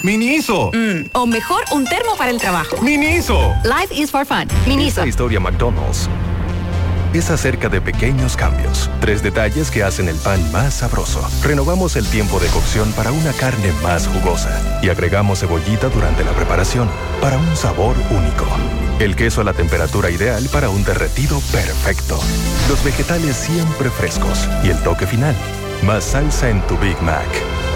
casa. ¡Miniso! Mm, o mejor, un termo para el trabajo. ¡Miniso! Life is for fun. Miniso. Esta historia McDonald's es acerca de pequeños cambios, tres detalles que hacen el pan más sabroso. Renovamos el tiempo de cocción para una carne más jugosa y agregamos cebollita durante la preparación para un sabor único. El queso a la temperatura ideal para un derretido perfecto. Los vegetales siempre frescos y el toque final. Más salsa en tu Big Mac.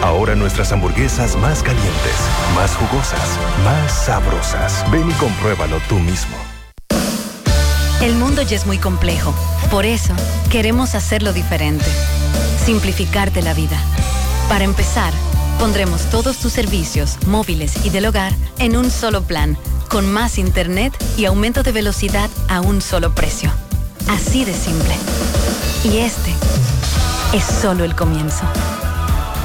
Ahora nuestras hamburguesas más calientes, más jugosas, más sabrosas. Ven y compruébalo tú mismo. El mundo ya es muy complejo. Por eso, queremos hacerlo diferente. Simplificarte la vida. Para empezar, pondremos todos tus servicios, móviles y del hogar, en un solo plan, con más internet y aumento de velocidad a un solo precio. Así de simple. Y este es solo el comienzo.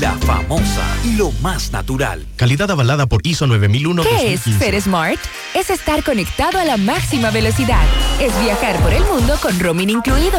La famosa, lo más natural. Calidad avalada por ISO 9001. ¿Qué es Ser Smart? Es estar conectado a la máxima velocidad. Es viajar por el mundo con roaming incluido.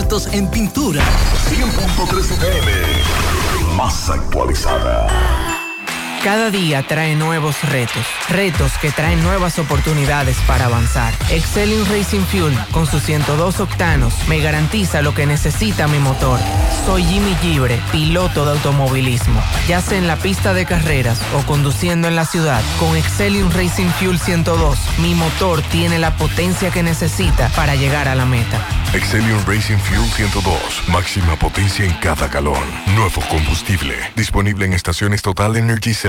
en pintura. 100.3 FM. Más actualizada. Cada día trae nuevos retos, retos que traen nuevas oportunidades para avanzar. Excellium Racing Fuel, con sus 102 octanos, me garantiza lo que necesita mi motor. Soy Jimmy Gibre, piloto de automovilismo. Ya sea en la pista de carreras o conduciendo en la ciudad, con Excellium Racing Fuel 102, mi motor tiene la potencia que necesita para llegar a la meta. Excellium Racing Fuel 102. Máxima potencia en cada galón. Nuevo combustible. Disponible en estaciones Total Energy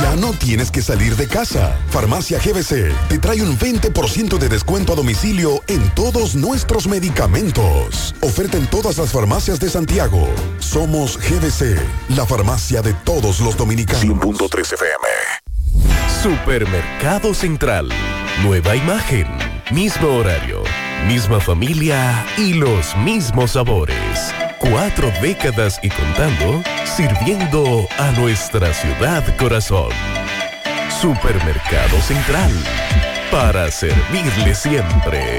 Ya no tienes que salir de casa. Farmacia GBC te trae un 20% de descuento a domicilio en todos nuestros medicamentos. Oferta en todas las farmacias de Santiago. Somos GBC, la farmacia de todos los dominicanos. 100.3 FM. Supermercado Central. Nueva imagen. Mismo horario. Misma familia y los mismos sabores. Cuatro décadas y contando, sirviendo a nuestra ciudad corazón. Supermercado Central. Para servirle siempre.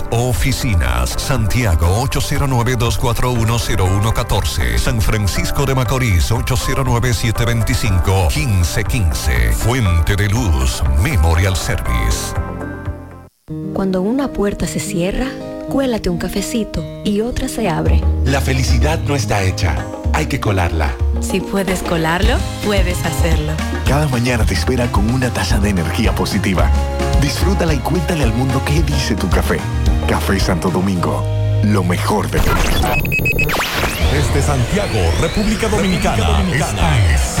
oficinas. Santiago 809-241-0114. San Francisco de Macorís 809-725-1515. Fuente de Luz Memorial Service. Cuando una puerta se cierra, cuélate un cafecito y otra se abre. La felicidad no está hecha, hay que colarla. Si puedes colarlo, puedes hacerlo. Cada mañana te espera con una taza de energía positiva. Disfrútala y cuéntale al mundo qué dice tu café. Café Santo Domingo, lo mejor de tu Desde Santiago, República Dominicana, esta es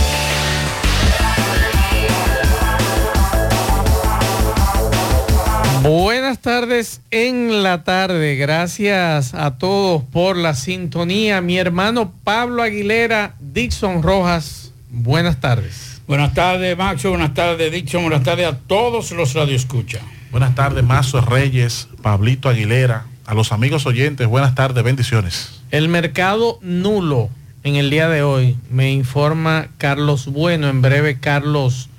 Buenas tardes en la tarde. Gracias a todos por la sintonía. Mi hermano Pablo Aguilera, Dixon Rojas. Buenas tardes. Buenas tardes, Maxo. Buenas tardes, Dixon. Buenas tardes a todos los radioescuchas. Buenas tardes, Mazo Reyes, Pablito Aguilera, a los amigos oyentes. Buenas tardes, bendiciones. El mercado nulo en el día de hoy, me informa Carlos Bueno. En breve, Carlos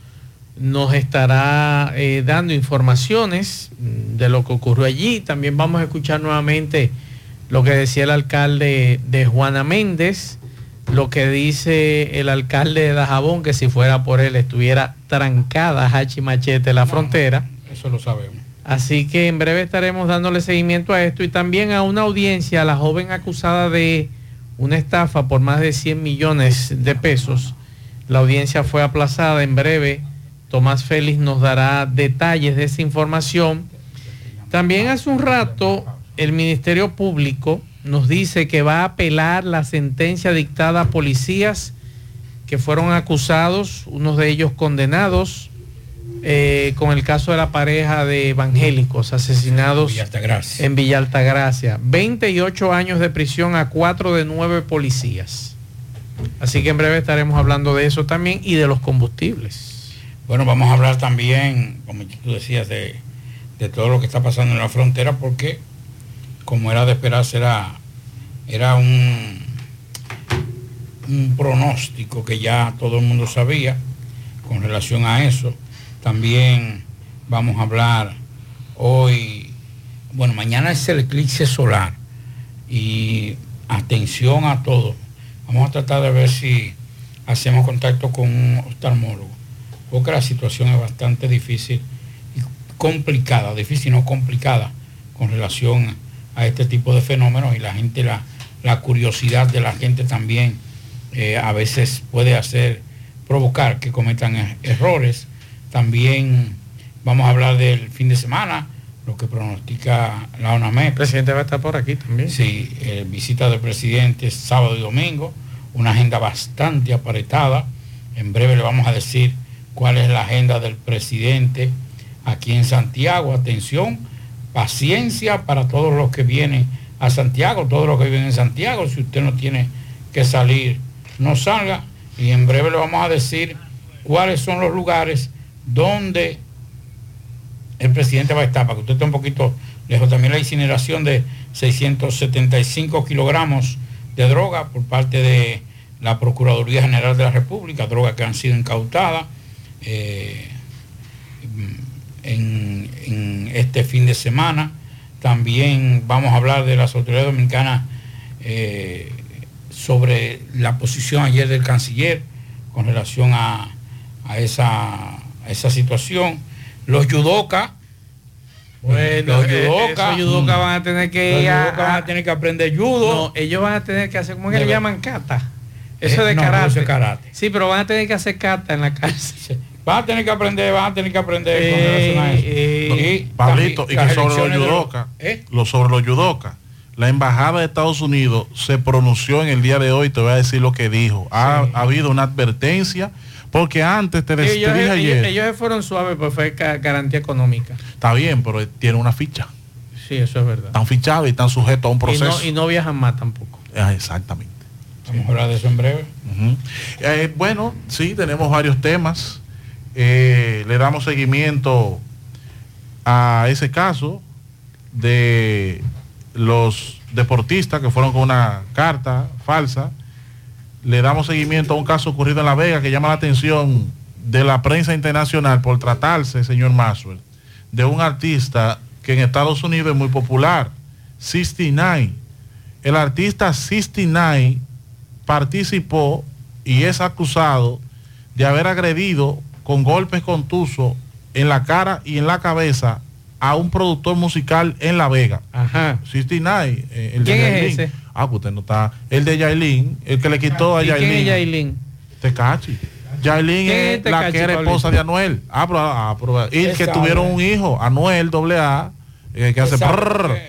nos estará eh, dando informaciones de lo que ocurrió allí. También vamos a escuchar nuevamente lo que decía el alcalde de Juana Méndez, lo que dice el alcalde de Dajabón, que si fuera por él estuviera trancada Hachi Machete la frontera. Eso lo sabemos. Así que en breve estaremos dándole seguimiento a esto y también a una audiencia a la joven acusada de una estafa por más de 100 millones de pesos. La audiencia fue aplazada en breve Tomás Félix nos dará detalles de esa información. También hace un rato el Ministerio Público nos dice que va a apelar la sentencia dictada a policías que fueron acusados, unos de ellos condenados, eh, con el caso de la pareja de evangélicos asesinados en Villa Altagracia. 28 años de prisión a cuatro de nueve policías. Así que en breve estaremos hablando de eso también y de los combustibles. Bueno, vamos a hablar también, como tú decías, de, todo lo que está pasando en la frontera, porque como era de esperarse, era, era un, un pronóstico que ya todo el mundo sabía con relación a eso. También vamos a hablar hoy, bueno, mañana es el eclipse solar y atención a todo. Vamos a tratar de ver si hacemos contacto con un oftalmólogo porque la situación es bastante difícil y complicada, difícil no complicada con relación a este tipo de fenómenos y la gente, la, la curiosidad de la gente también eh, a veces puede hacer, provocar que cometan er-, errores. También vamos a hablar del fin de semana, lo que pronostica la ONAME. El presidente va a estar por aquí también. Sí, eh, visita del presidente sábado y domingo, una agenda bastante apretada. En breve le vamos a decir cuál es la agenda del presidente aquí en Santiago. Atención, paciencia para todos los que vienen a Santiago, todos los que viven en Santiago. Si usted no tiene que salir, no salga. Y en breve le vamos a decir cuáles son los lugares donde el presidente va a estar, para que usted esté un poquito lejos. También la incineración de 675 kilogramos de droga por parte de la Procuraduría General de la República, drogas que han sido incautadas eh, en, este fin de semana. También vamos a hablar de las autoridades dominicanas eh, sobre la posición ayer del canciller con relación a, esa, esa, situación. Los yudoka, bueno, los yudoka, van a tener que van a tener que aprender judo. ellos van a tener que hacer, ¿cómo que le llaman? Kata. Eso de no, karate. eso es karate. Sí, pero van a tener que hacer kata en la cárcel. Van a tener que aprender, van a tener que aprender con relación a eso. eh, Y Pablito, y que sobre los yudoka, ¿Eh? lo- sobre los yudoka, la embajada de Estados Unidos se pronunció en el día de hoy, te voy a decir lo que dijo. Ha, ha habido una advertencia, porque antes te, dije ellos- ayer, ellos fueron suaves, pues fue garantía económica. está bien, pero tiene una ficha. Sí, eso es verdad. Están fichados y están sujetos a un Y proceso. no, y no viajan más tampoco. Ah, exactamente. Vamos a hablar de eso en breve. Eh, bueno, sí, tenemos varios temas. Eh, le damos seguimiento a ese caso de los deportistas que fueron con una carta falsa. Le damos seguimiento a un caso ocurrido en La Vega que llama la atención de la prensa internacional por tratarse, señor Maxwell, de un artista que en Estados Unidos es muy popular, 69. El artista 69 participó y es acusado de haber agredido con golpes contusos en la cara y en la cabeza a un productor musical en La Vega. Ajá. 69. eh, el de ¿Quién es Yailin. ese? Ah, pues usted no está. El de Yailin, el que le quitó a ¿Y quién Yailin. es Yailin? Tecachi. Yailin ¿Quién es es la que era esposa de Anuel. Ah, pero, ah, pero- y que tuvieron un hijo, Anuel AA, que hace.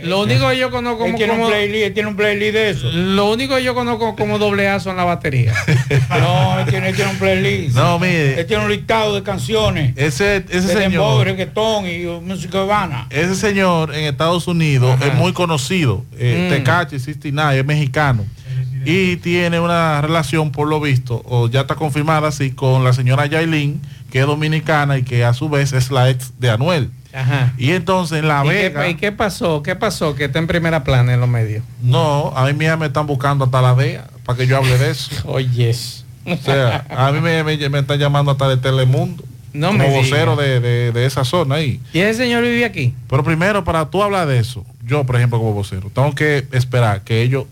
Lo único que yo conozco como, tiene, como- un playlist, tiene un playlist de eso. lo único que yo conozco como doble A son la batería. No, él tiene, él tiene un playlist. No, mire. Él tiene un listado de canciones. Ese, ese de señor. reggaetón y música urbana. Ese señor en Estados Unidos Ajá. es muy conocido. Eh, Mm. Tecachi 69 es mexicano. Y tiene una relación, por lo visto, o ya está confirmada así, con la señora Yailin, que es dominicana y que a su vez es la ex de Anuel. Ajá. Y entonces en La ¿Y qué, y qué pasó? ¿Qué pasó? Que está en primera plana en los medios. No, a mí mira, me están buscando hasta la DEA para que yo hable de eso. Oyes. O sea, a mí me, me- me están llamando hasta de Telemundo. No como me vocero de, de- de esa zona ahí. ¿Y ese señor vive aquí? Pero primero, para tú hablar de eso, yo, por ejemplo, como vocero, tengo que esperar que ellos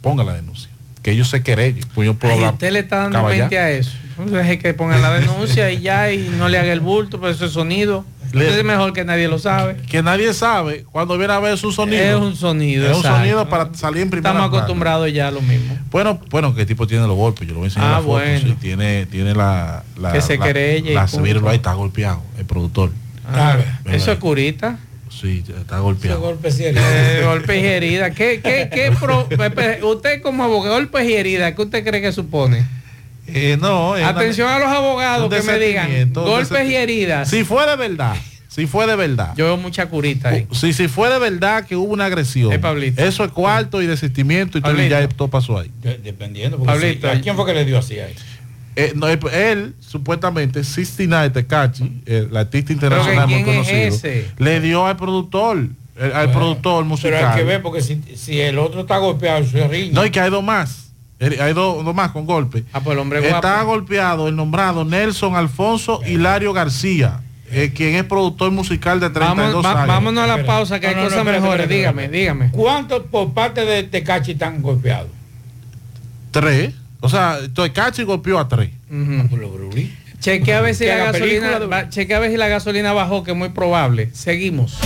pongan la denuncia. Que ellos se querellen. Pues yo puedo Ay, hablar. usted le está dando caballá. mente a eso. Entonces es que pongan la denuncia y ya y no le haga el bulto, pero ese sonido. Entonces es mejor que nadie lo sabe. Que nadie sabe cuando viene a ver su sonido. Es un sonido. Es un exacto. sonido para salir en primera Estamos acostumbrados ya a lo mismo. Bueno, bueno, que el tipo tiene los golpes, yo lo voy a enseñar Ah, la foto, bueno. sí, tiene, tiene la, la Que se la- querelle y la- míralo ahí, está golpeado, el productor. Ah, Mira, eso es curita. Sí, está golpeado. golpes y Eh, golpes y heridas. ¿Qué, qué, qué pro- usted como abogado, golpes y heridas, ¿qué usted cree que supone? Eh, no, una- Atención a los abogados que me digan golpes y heridas. Si fue de verdad, si fue de verdad. Yo veo mucha curita ahí. Si, si fue de verdad que hubo una agresión, Eh, Pablito. eso es cuarto y desistimiento y todo, ya todo pasó ahí. De- dependiendo. Porque Pablito, sí, ¿A quién fue que le dio así ahí? Eh, no, él, supuestamente, 69 Tecachi, el artista internacional muy ¿quién es conocido, le dio al productor, el- al Bueno, productor musical. Pero hay que ver porque si, si el otro está golpeado, se riñe. No, y que hay dos más. Hay dos, dos más con golpe. Ah, pues el hombre Está guapo. golpeado el nombrado Nelson Alfonso Hilario García, eh, quien es productor musical de 32 Vamos, va- años. vámonos a la pausa que hay No, no, no, cosas mejores. espérate, dígame, dígame. ¿Cuántos por parte de Tecachi están golpeados? Tres. O sea, Tecachi golpeó a tres. Ujú. Por los Brulí. Chequea a ver si Que la la gasolina, película de- va- chequea a ver si la gasolina bajó, que es muy probable. Seguimos.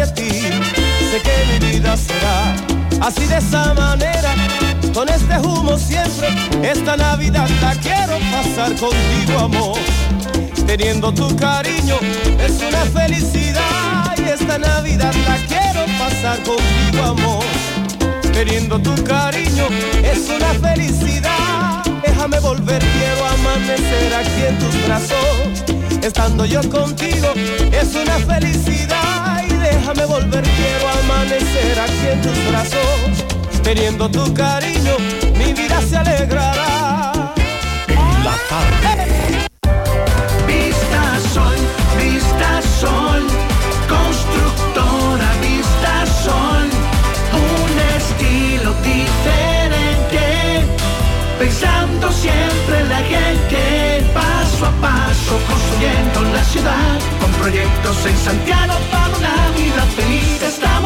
A ti, sé que mi vida será así de esa manera, con este humo siempre, esta Navidad la quiero pasar contigo amor, teniendo tu cariño es una felicidad y esta Navidad la quiero pasar contigo amor teniendo tu cariño es una felicidad. Déjame volver, quiero amanecer aquí en tus brazos. Estando yo contigo es una felicidad déjame volver, quiero amanecer aquí en tus brazos. Teniendo tu cariño, mi vida se alegrará. La tarde. Vista sol, vista sol, constructora, vista sol, un estilo diferente, pensando siempre en la gente, paso a paso construyendo la ciudad, con proyectos en Santiago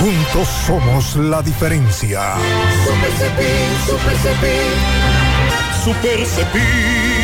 Juntos somos la diferencia. Super Cepín, Super Cepín. Super Cepín.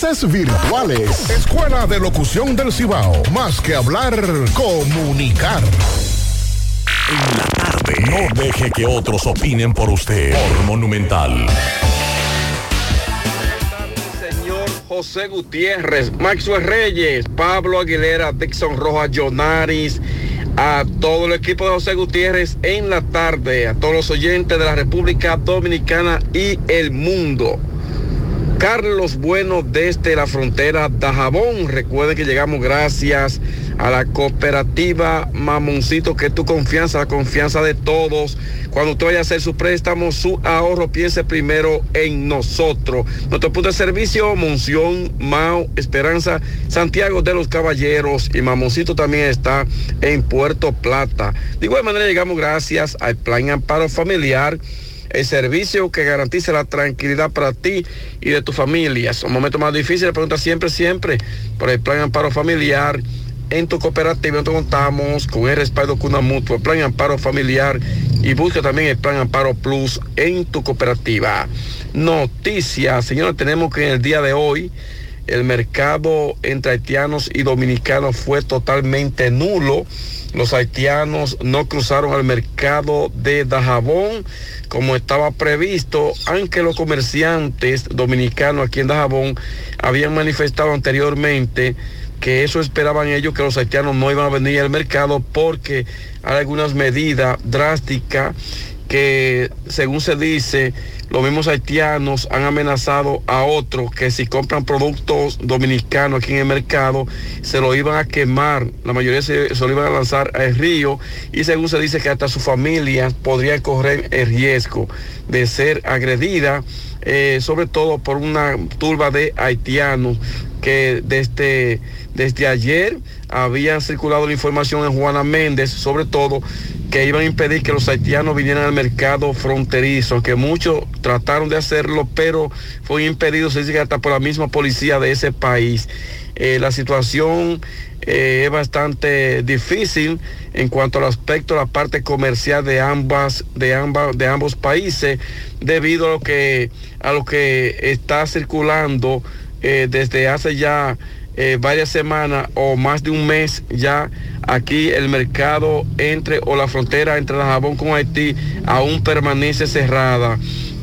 virtuales. Escuela de Locución del Cibao. Más que hablar, comunicar. En la tarde. No deje que otros opinen por usted. Por Monumental. Señor José Gutiérrez, Maxwell Reyes, Pablo Aguilera, Dixon Rojas, Jonaris, a todo el equipo de José Gutiérrez en la tarde, a todos los oyentes de la República Dominicana y el mundo. Carlos Bueno desde la frontera Dajabón. Recuerden que llegamos gracias a la cooperativa Mamoncito, que es tu confianza, la confianza de todos. Cuando usted vaya a hacer su préstamo, su ahorro, piense primero en nosotros. Nuestro punto de servicio, Monción, Mao, Esperanza, Santiago de los Caballeros y Mamoncito también está en Puerto Plata. De igual manera llegamos gracias al Plan Amparo Familiar el servicio que garantiza la tranquilidad para ti y de tu familia. Son momentos más difíciles, pregunta siempre, siempre por el plan amparo familiar. En tu cooperativa nosotros contamos con el respaldo Cuna Mutua, el plan amparo familiar y busca también el plan amparo plus en tu cooperativa. Noticias, señores, tenemos que en el día de hoy el mercado entre haitianos y dominicanos fue totalmente nulo. Los haitianos no cruzaron al mercado de Dajabón como estaba previsto, aunque los comerciantes dominicanos aquí en Dajabón habían manifestado anteriormente que eso esperaban ellos, que los haitianos no iban a venir al mercado porque hay algunas medidas drásticas que, según se dice, los mismos haitianos han amenazado a otros que si compran productos dominicanos aquí en el mercado, se lo iban a quemar, la mayoría se, lo iban a lanzar al río y según se dice que hasta su familia podría correr el riesgo de ser agredida, eh, sobre todo por una turba de haitianos que desde, desde ayer habían circulado la información en Juana Méndez, sobre todo que iban a impedir que los haitianos vinieran al mercado fronterizo, que muchos trataron de hacerlo, pero fue impedido, se dice hasta por la misma policía de ese país. Eh, la situación eh, es bastante difícil en cuanto al aspecto de la parte comercial de ambas, de ambas, de ambos países, debido a lo que, a lo que está circulando eh, desde hace ya eh, varias semanas o más de un mes ya aquí el mercado entre o la frontera entre la Jabón con Haití aún permanece cerrada.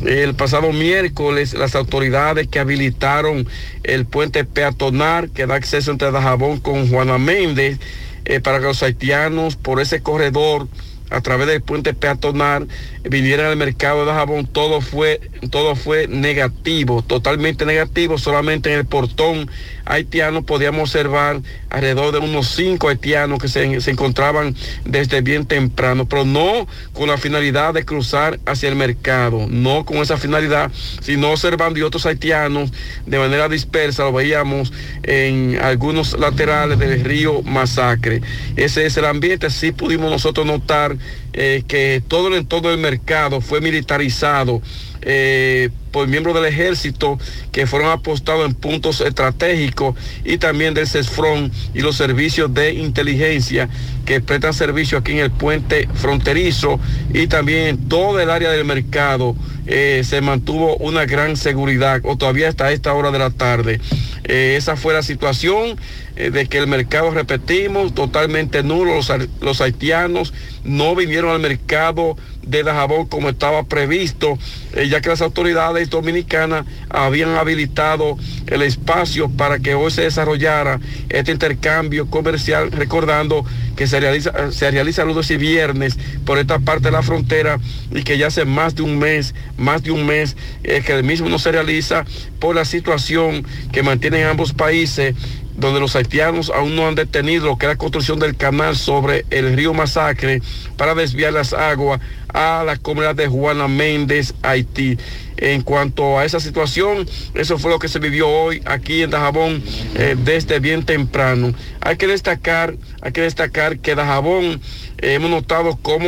El pasado miércoles las autoridades que habilitaron el puente peatonal que da acceso entre Dajabón con Juana Méndez eh, para que los haitianos por ese corredor a través del puente peatonal vinieran al mercado de Dajabón, todo fue, todo fue negativo, totalmente negativo, solamente en el portón haitiano podíamos observar alrededor de unos cinco haitianos que se, se, encontraban desde bien temprano, pero no con la finalidad de cruzar hacia el mercado, no con esa finalidad, sino observando y otros haitianos de manera dispersa, lo veíamos en algunos laterales del río Masacre. Ese es el ambiente, sí pudimos nosotros notar eh, que todo el entorno del mercado fue militarizado. Eh, por miembros del ejército que fueron apostados en puntos estratégicos y también del CESFRON y los servicios de inteligencia que prestan servicio aquí en el puente fronterizo y también en todo el área del mercado eh, se mantuvo una gran seguridad o todavía hasta esta hora de la tarde. Eh, esa fue la situación de que el mercado, repetimos, totalmente nulo. Los, los haitianos no vinieron al mercado de Dajabón como estaba previsto, eh, ya que las autoridades dominicanas habían habilitado el espacio para que hoy se desarrollara este intercambio comercial, recordando que se realiza, se realiza lunes y viernes por esta parte de la frontera y que ya hace más de un mes, más de un mes eh, que el mismo no se realiza por la situación que mantienen ambos países donde los haitianos aún no han detenido lo que es la construcción del canal sobre el río Masacre para desviar las aguas a la comunidad de Juana Méndez, Haití. En cuanto a esa situación, eso fue lo que se vivió hoy aquí en Dajabón eh, desde bien temprano. Hay que destacar, hay que destacar que Dajabón hemos notado cómo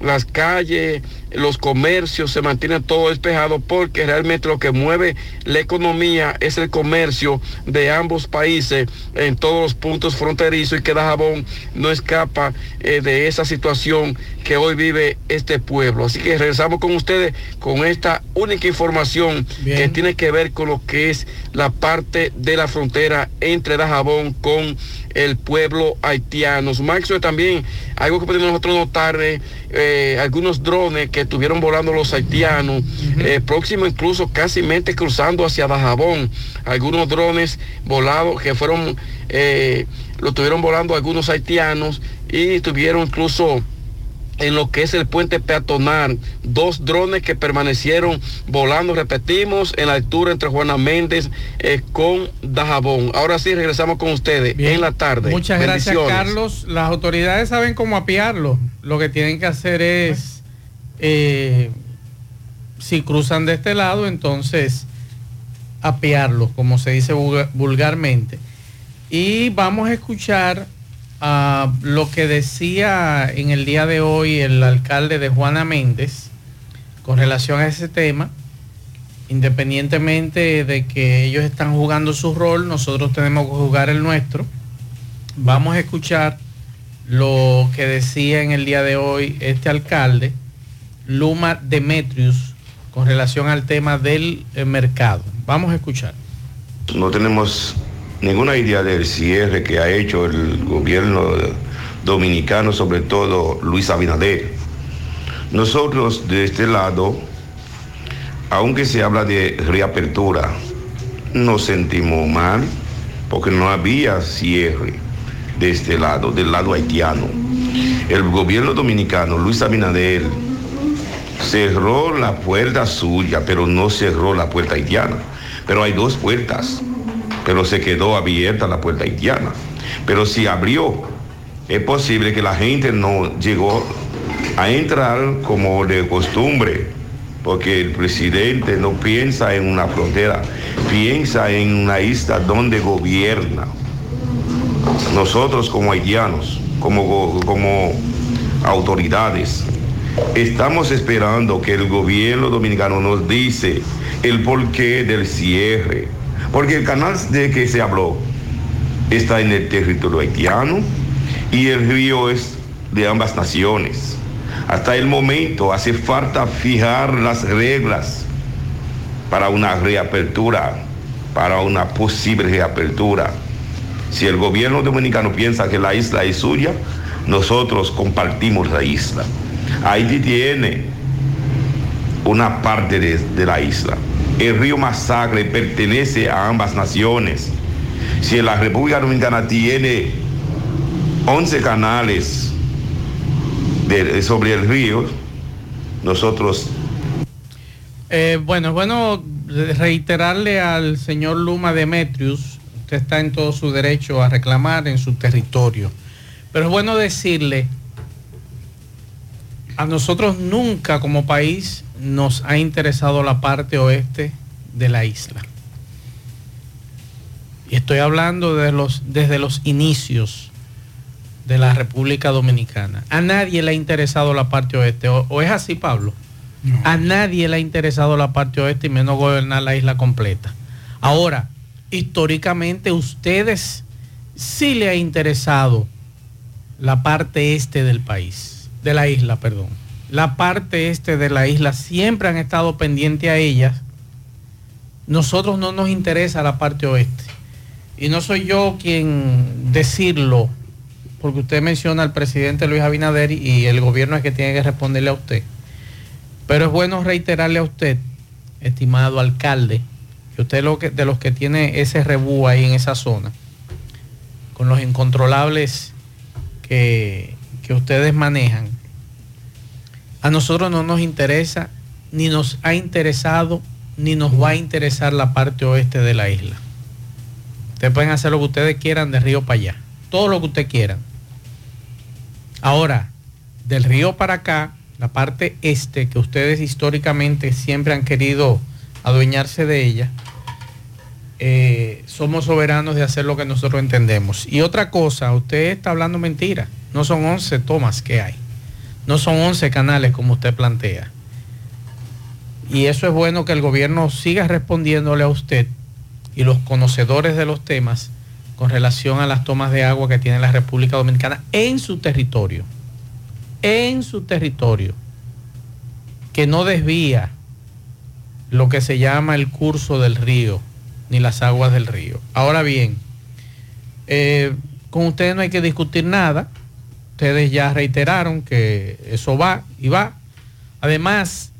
las calles, los comercios se mantienen todo despejado porque realmente lo que mueve la economía es el comercio de ambos países en todos los puntos fronterizos y que Dajabón no escapa eh, de esa situación que hoy vive este pueblo. Así que regresamos con ustedes con esta única información Bien. que tiene que ver con lo que es la parte de la frontera entre Dajabón con el pueblo haitiano. Maxwell también, algo que podemos nosotros notar, eh, algunos drones que estuvieron volando los haitianos, uh -huh. eh, próximo incluso casi mente cruzando hacia Dajabón, algunos drones volados que fueron, eh, lo estuvieron volando algunos haitianos y tuvieron incluso en lo que es el puente peatonal, dos drones que permanecieron volando, repetimos, en la altura entre Juana Méndez eh, con Dajabón. Ahora sí, regresamos con ustedes Bien. en la tarde. Muchas gracias, Carlos. Las autoridades saben cómo apiarlo. Lo que tienen que hacer es, eh, si cruzan de este lado, entonces apiarlo, como se dice vulgarmente. Y vamos a escuchar Uh, lo que decía en el día de hoy el alcalde de Juana Méndez con relación a ese tema, independientemente de que ellos están jugando su rol, nosotros tenemos que jugar el nuestro. Vamos a escuchar lo que decía en el día de hoy este alcalde, Luma Demetrius, con relación al tema del eh, mercado. Vamos a escuchar. No tenemos ninguna idea del cierre que ha hecho el gobierno dominicanos, sobre todo Luis Abinader. Nosotros de este lado, aunque se habla de reapertura, nos sentimos mal porque no había cierre de este lado, del lado haitiano. El gobierno dominicano, Luis Abinader, cerró la puerta suya, pero no cerró la puerta haitiana. Pero hay dos puertas, pero se quedó abierta la puerta haitiana. Pero si abrió, es posible que la gente no llegó a entrar como de costumbre, porque el presidente no piensa en una frontera, piensa en una isla donde gobierna. Nosotros como haitianos, como, como autoridades, estamos esperando que el gobierno dominicano nos dice el porqué del cierre, porque el canal de que se habló está en el territorio haitiano y el río es de ambas naciones. Hasta el momento hace falta fijar las reglas para una reapertura, para una posible reapertura. Si el gobierno dominicano piensa que la isla es suya, nosotros compartimos la isla. Haití tiene una parte de, de la isla. El río Masacre pertenece a ambas naciones. Si la República Dominicana tiene 11 canales sobre el río, nosotros Eh, bueno, bueno reiterarle al señor Luma Demetrius, usted está en todo su derecho a reclamar en su territorio, pero es bueno decirle, a nosotros nunca como país nos ha interesado la parte oeste de la isla. Y estoy hablando de los, desde los inicios de la República Dominicana. A nadie le ha interesado la parte oeste. ¿O, o es así, Pablo? A nadie le ha interesado la parte oeste y menos gobernar la isla completa. Ahora, históricamente ustedes sí le ha interesado la parte este del país, de la isla, perdón. La parte este de la isla siempre han estado pendientes a ellas. Nosotros no nos interesa la parte oeste. Y no soy yo quien decirlo, porque usted menciona al presidente Luis Abinader y el gobierno es que tiene que responderle a usted. Pero es bueno reiterarle a usted, estimado alcalde, que usted lo que, de los que tiene ese rebú ahí en esa zona, con los incontrolables que, que ustedes manejan, a nosotros no nos interesa, ni nos ha interesado, ni nos va a interesar la parte oeste de la isla. Ustedes pueden hacer lo que ustedes quieran de río para allá, todo lo que ustedes quieran. Ahora, del río para acá, la parte este, que ustedes históricamente siempre han querido adueñarse de ella, eh, somos soberanos de hacer lo que nosotros entendemos. Y otra cosa, usted está hablando mentira. No son 11 tomas que hay. No son 11 canales como usted plantea. Y eso es bueno que el gobierno siga respondiéndole a usted y los conocedores de los temas con relación a las tomas de agua que tiene la República Dominicana en su territorio. En su territorio. Que no desvía lo que se llama el curso del río, ni las aguas del río. Ahora bien, eh, con ustedes no hay que discutir nada. Ustedes ya reiteraron que eso va y va. Además,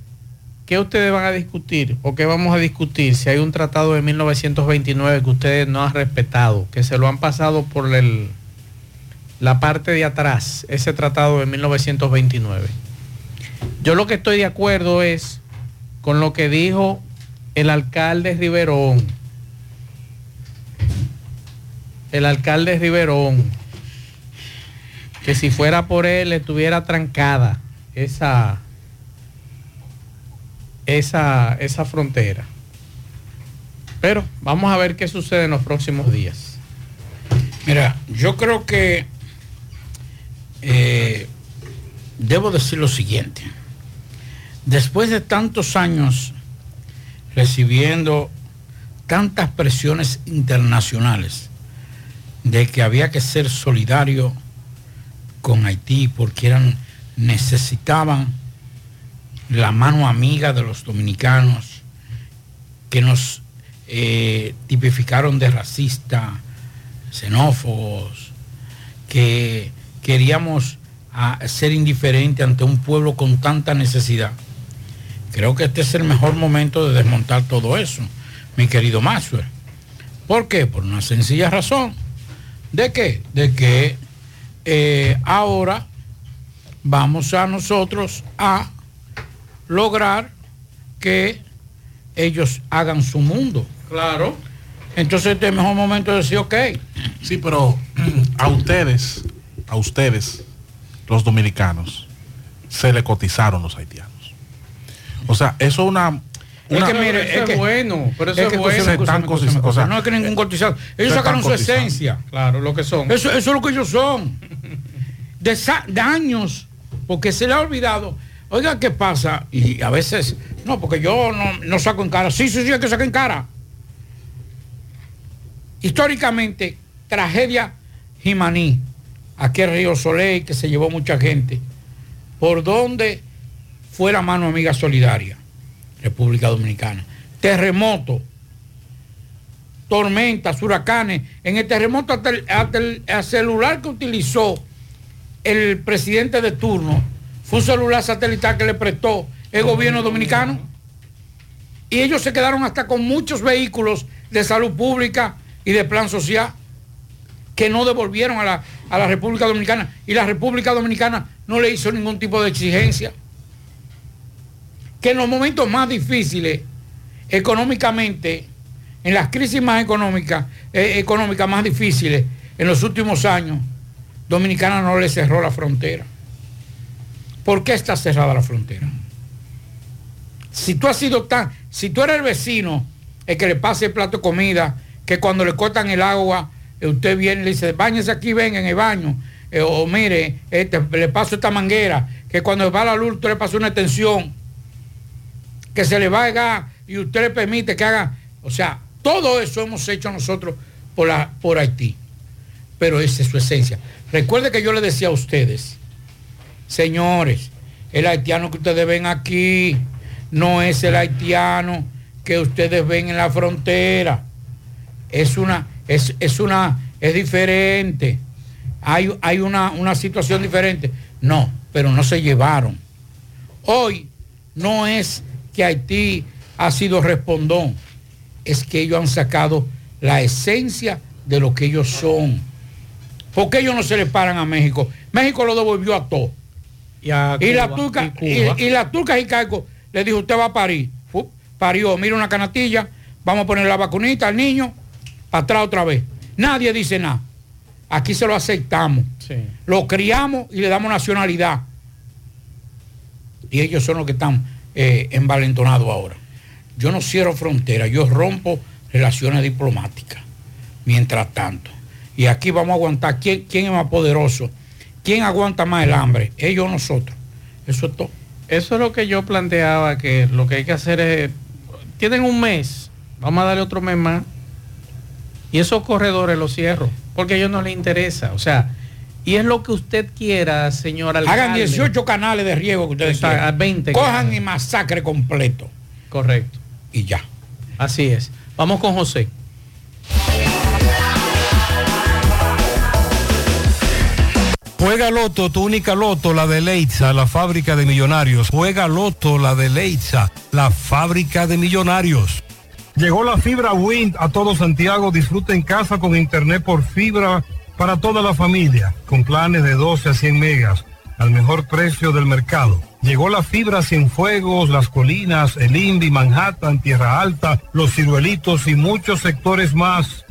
¿qué ustedes van a discutir o qué vamos a discutir si hay un tratado de 1929 que ustedes no han respetado, que se lo han pasado por el, la parte de atrás, ese tratado de 1929? Yo lo que estoy de acuerdo es con lo que dijo el alcalde Riverón. El alcalde Riverón, que si fuera por él estuviera trancada esa, esa, esa frontera. Pero vamos a ver qué sucede en los próximos días. Mira, yo creo que eh, debo decir lo siguiente. Después de tantos años recibiendo tantas presiones internacionales de que había que ser solidario con Haití porque eran, necesitaban la mano amiga de los dominicanos que nos eh, tipificaron de racista, xenófobos, que, queríamos a ser indiferente ante un pueblo con tanta necesidad. Creo que este es el mejor momento de desmontar todo eso, mi querido Maxwell. ¿Por qué? Por una sencilla razón. ¿De qué? De que eh, ahora vamos a nosotros a lograr que ellos hagan su mundo. Claro. Entonces este es el mejor momento de decir, ok. Sí, pero a ustedes, a ustedes, los dominicanos, se le cotizaron los haitianos. O sea, eso es una... Es una- que mire, eso es, que, es bueno, pero eso es es que bueno. escúchame, Se están o sea, no es que ningún cotizado. Ellos sacaron su cotizando. esencia. Claro, lo que son. Eso, eso es lo que ellos son. De, de años, porque se le ha olvidado. Oiga, ¿qué pasa? Y a veces, no, porque yo no, no saco en cara. Sí, sí, sí, hay que sacar en cara. Históricamente, tragedia Jimaní, aquel río Soleil que se llevó mucha gente. ¿Por dónde fue la mano amiga solidaria? República Dominicana. Terremoto, tormentas, huracanes. En el terremoto hasta el, hasta el- el celular que utilizó el presidente de turno fue un celular satelital que le prestó el gobierno dominicano. Y ellos se quedaron hasta con muchos vehículos de salud pública y de plan social que no devolvieron a la, a la República Dominicana. Y la República Dominicana no le hizo ningún tipo de exigencia. Que en los momentos más difíciles, económicamente, en las crisis más económicas, eh, económicas más difíciles en los últimos años, Dominicana no le cerró la frontera. ¿Por qué está cerrada la frontera? Si tú has sido tan, si tú eres el vecino, el que le pase el plato de comida, que cuando le cortan el agua, eh, usted viene y le dice, báñese aquí, venga en el baño, eh, o mire, este, le paso esta manguera, que cuando va la luz usted le pasa una extensión, que se le va a gas y usted le permite que haga, o sea, todo eso hemos hecho nosotros por, la, por Haití, pero esa es su esencia. Recuerde que yo le decía a ustedes, señores, el haitiano que ustedes ven aquí no es el haitiano que ustedes ven en la frontera. Es una, es, es una, es diferente. Hay, hay una, una situación diferente. No, pero no se llevaron. Hoy no es que Haití ha sido respondón, es que ellos han sacado la esencia de lo que ellos son. ¿Por qué ellos no se le paran a México? México lo devolvió a todo. Y, a Y la Cuba, turca, y y, y la turca y Caico le dijo, usted va a parir. Fu, parió, mira una canastilla, vamos a poner la vacunita al niño, para atrás otra vez. Nadie dice nada. Aquí se lo aceptamos. Sí. Lo criamos y le damos nacionalidad. Y ellos son los que están eh, envalentonados ahora. Yo no cierro fronteras, yo rompo relaciones diplomáticas. Mientras tanto. Y aquí vamos a aguantar quién, quién es más poderoso, quién aguanta más el hambre, ellos o nosotros. Eso es todo. Eso es lo que yo planteaba, que lo que hay que hacer es, tienen un mes, vamos a darle otro mes más, y esos corredores los cierro, porque a ellos no les interesa, o sea, y es lo que usted quiera, señor alcalde. Hagan 18 canales de riego que ustedes Está, quieran. a 20 Cojan y masacre completo. Correcto. Y ya. Así es. Vamos con José. Juega Loto, tu única Loto, la de Leitza, la fábrica de millonarios. Juega Loto, la de Leitza, la fábrica de millonarios. Llegó la fibra Wind a todo Santiago. Disfruta en casa con internet por fibra para toda la familia, con planes de 12 a 100 megas, al mejor precio del mercado. Llegó la fibra Cienfuegos, Las Colinas, El Indy, Manhattan, Tierra Alta, Los Ciruelitos y muchos sectores más.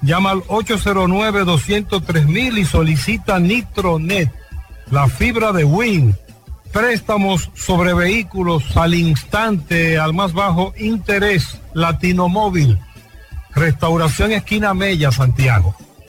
Llama al 809-203 y solicita Nitronet, la fibra de Win. Préstamos sobre vehículos al instante, al más bajo interés, Latino Móvil. Restauración Esquina Mella, Santiago.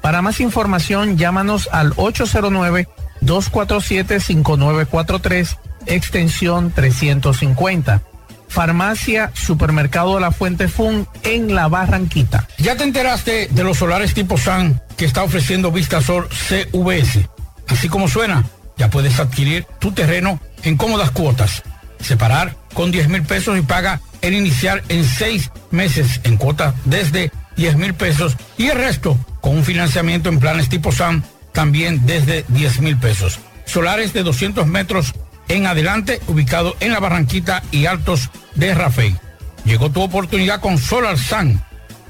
Para más información llámanos al 247-5943, extensión 350. Farmacia Supermercado La Fuente Fun en La Barranquita. ¿Ya te enteraste de los solares tipo SAN que está ofreciendo Vistasol CVS? Así como suena, ya puedes adquirir tu terreno en cómodas cuotas. Separar con 10 mil pesos y paga el inicial en seis meses en cuotas desde 10 mil pesos y el resto con un financiamiento en planes tipo SAM también desde 10 mil pesos. Solares de 200 metros en adelante, ubicado en la Barranquita y Altos de Rafey. Llegó tu oportunidad con Solar Sun,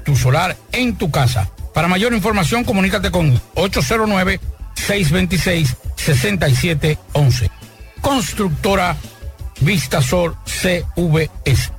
tu solar en tu casa. Para mayor información, comunícate con 809-626-6711. Constructora Vistasol CVS.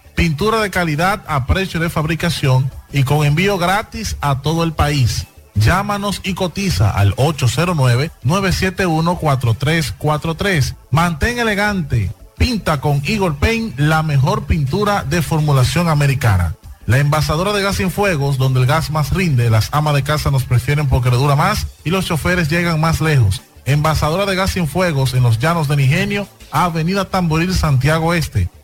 Pintura de calidad a precio de fabricación y con envío gratis a todo el país. Llámanos y cotiza al 809-971-4343. Mantén elegante. Pinta con Eagle Paint la mejor pintura de formulación americana. La envasadora de gas sin fuegos, donde el gas más rinde, las amas de casa nos prefieren porque le dura más y los choferes llegan más lejos. Envasadora de gas sin fuegos en los llanos de Nigenio, Avenida Tamboril, Santiago Este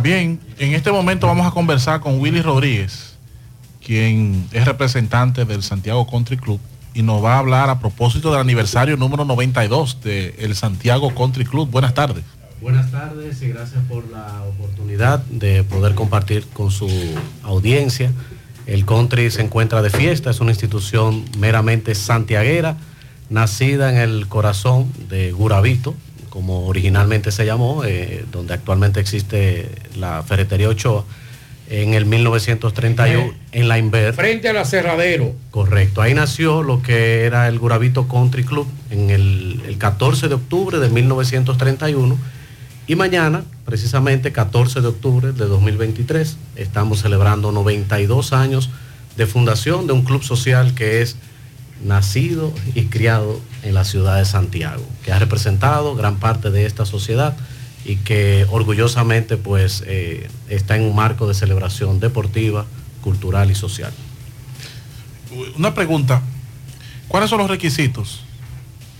Bien, en este momento vamos a conversar con Willy Rodríguez, quien es representante del Santiago Country Club y nos va a hablar a propósito del aniversario número 92 del Santiago Country Club. Buenas tardes. Buenas tardes y gracias por la oportunidad de poder compartir con su audiencia. El country se encuentra de fiesta, es una institución meramente santiaguera, nacida en el corazón de Guravito, como originalmente se llamó, eh, donde actualmente existe la ferretería Ochoa, en el 1931 en la Inver. Frente al aserradero. Correcto, ahí nació lo que era el Guravito Country Club en el, el 14 de octubre de 1931 y mañana, precisamente 14 de octubre de 2023, estamos celebrando 92 años de fundación de un club social que es nacido y criado en la ciudad de Santiago, que ha representado gran parte de esta sociedad y que orgullosamente pues eh, está en un marco de celebración deportiva, cultural y social. Una pregunta, ¿cuáles son los requisitos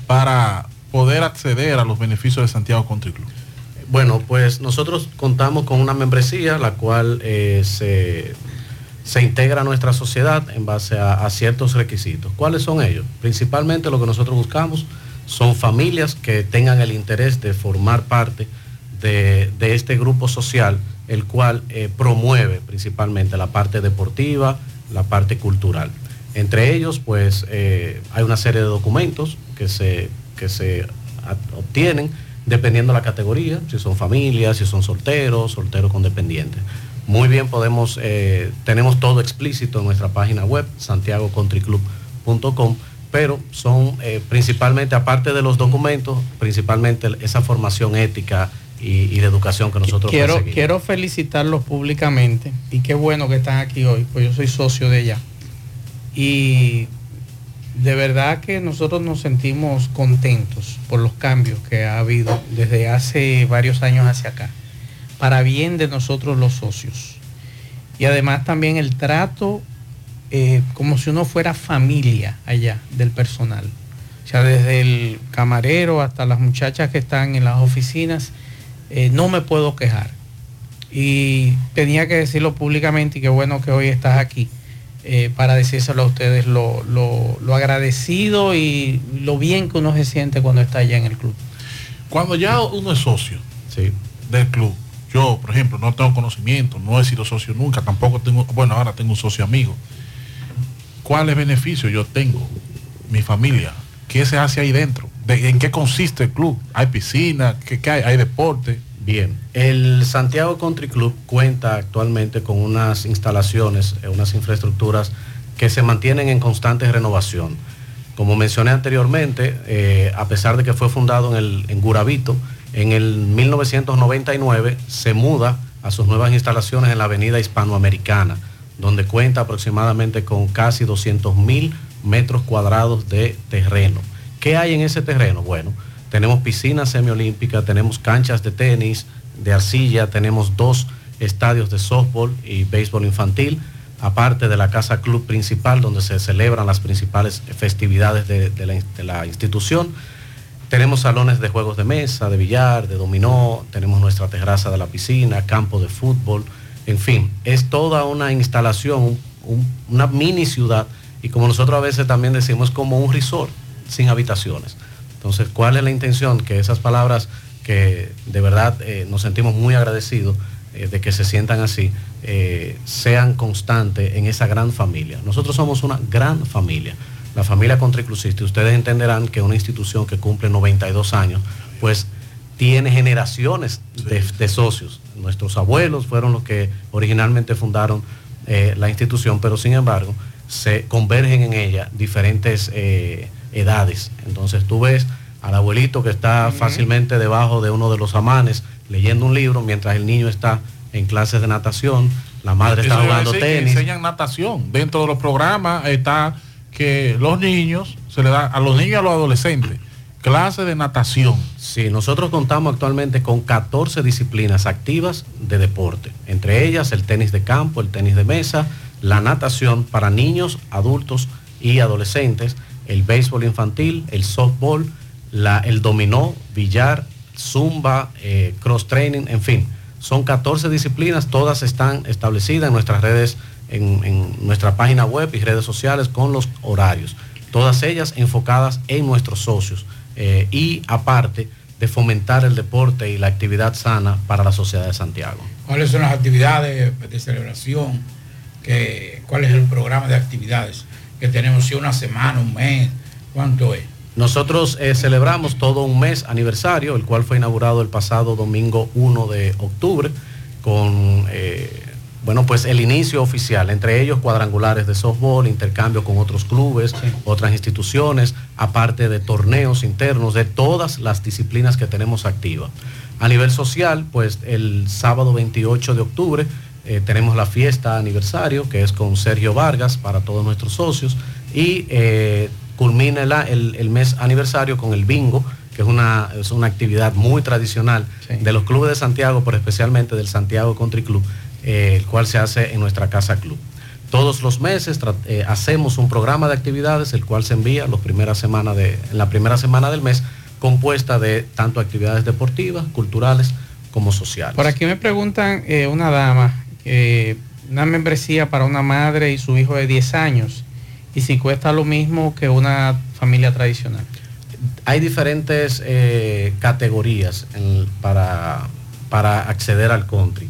para poder acceder a los beneficios de Santiago Country Club? Bueno, pues nosotros contamos con una membresía la cual eh, se se integra a nuestra sociedad en base a, ciertos requisitos. ¿Cuáles son ellos? Principalmente lo que nosotros buscamos son familias que tengan el interés de formar parte de, este grupo social, el cual eh, promueve principalmente la parte deportiva, la parte cultural. Entre ellos, pues, eh, hay una serie de documentos que se, que se obtienen dependiendo la categoría, si son familias, si son solteros, solteros con dependientes. Muy bien, podemos, eh, tenemos todo explícito en nuestra página web, santiagocontryclub.com, pero son eh, principalmente, aparte de los documentos, principalmente esa formación ética y, y de educación que nosotros Quiero, conseguimos. quiero felicitarlos públicamente y qué bueno que están aquí hoy, pues yo soy socio de ella. Y de verdad que nosotros nos sentimos contentos por los cambios que ha habido desde hace varios años hacia acá, para bien de nosotros los socios. Y además también el trato eh, como si uno fuera familia allá del personal. O sea, desde el camarero hasta las muchachas que están en las oficinas, eh, no me puedo quejar. Y tenía que decirlo públicamente y qué bueno que hoy estás aquí eh, para decírselo a ustedes lo, lo- lo agradecido y lo bien que uno se siente cuando está allá en el club. Cuando ya uno es socio del club, yo, por ejemplo, no tengo conocimiento, no he sido socio nunca, tampoco tengo, bueno, ahora tengo un socio amigo. ¿Cuáles beneficios yo tengo? Mi familia, ¿qué se hace ahí dentro? ¿De- ¿En qué consiste el club? ¿Hay piscina? ¿Qué, qué hay? ¿Hay deporte? Bien, el Santiago Country Club cuenta actualmente con unas instalaciones, eh, unas infraestructuras que se mantienen en constante renovación. Como mencioné anteriormente, eh, a pesar de que fue fundado en, el, en Guravito, en el 1999 se muda a sus nuevas instalaciones en la avenida hispanoamericana, donde cuenta aproximadamente con casi 200 mil metros cuadrados de terreno. ¿Qué hay en ese terreno? Bueno, tenemos piscinas semiolímpicas, tenemos canchas de tenis, de arcilla, tenemos dos estadios de softball y béisbol infantil, aparte de la casa club principal donde se celebran las principales festividades de, la institución. Tenemos salones de juegos de mesa, de billar, de dominó, tenemos nuestra terraza de la piscina, campo de fútbol, en fin, es toda una instalación, un- una mini ciudad y como nosotros a veces también decimos como un resort sin habitaciones. Entonces, ¿cuál es la intención? Que esas palabras que de verdad eh, nos sentimos muy agradecidos eh, de que se sientan así, eh, sean constantes en esa gran familia. Nosotros somos una gran familia, la familia Contraiclusista. y Ustedes entenderán que una institución que cumple 92 años, pues tiene generaciones de, de socios. Nuestros abuelos fueron los que originalmente fundaron eh, la institución, pero sin embargo se convergen en ella diferentes eh, edades. Entonces tú ves al abuelito que está fácilmente debajo de uno de los amanes leyendo un libro mientras el niño está en clases de natación, la madre está Eso jugando tenis. enseñan natación. Dentro de los programas está que los niños, se le da a los niños y a los adolescentes, clase de natación. Sí, nosotros contamos actualmente con 14 disciplinas activas de deporte, entre ellas el tenis de campo, el tenis de mesa, la natación para niños, adultos y adolescentes, el béisbol infantil, el softball, la- el dominó, billar, zumba, eh, cross training, en fin, son 14 disciplinas, todas están establecidas en nuestras redes, en, en nuestra página web y redes sociales con los horarios, todas ellas enfocadas en nuestros socios eh, y aparte de fomentar el deporte y la actividad sana para la sociedad de Santiago. ¿Cuáles son las actividades de celebración? ¿Qué- ¿Cuál es el programa de actividades que tenemos? Si una semana, un mes, ¿cuánto es? Nosotros eh, celebramos todo un mes aniversario, el cual fue inaugurado el pasado domingo 1 de octubre, con eh, bueno, pues el inicio oficial, entre ellos cuadrangulares de softball, intercambio con otros clubes, otras instituciones, aparte de torneos internos de todas las disciplinas que tenemos activas. A nivel social, pues el sábado 28 de octubre eh, tenemos la fiesta aniversario, que es con Sergio Vargas para todos nuestros socios, y eh, culmina la- el, el mes aniversario con el bingo, que es una, es una actividad muy tradicional de los clubes de Santiago, pero especialmente del Santiago Country Club, eh, el cual se hace en nuestra casa club. Todos los meses eh, hacemos un programa de actividades, el cual se envía los de, en la primera semana del mes, compuesta de tanto actividades deportivas, culturales como sociales. Por aquí me preguntan eh, una dama, una membresía para una madre y su hijo de 10 años, y si cuesta lo mismo que una familia tradicional. hay diferentes categorías en- para, para acceder al country.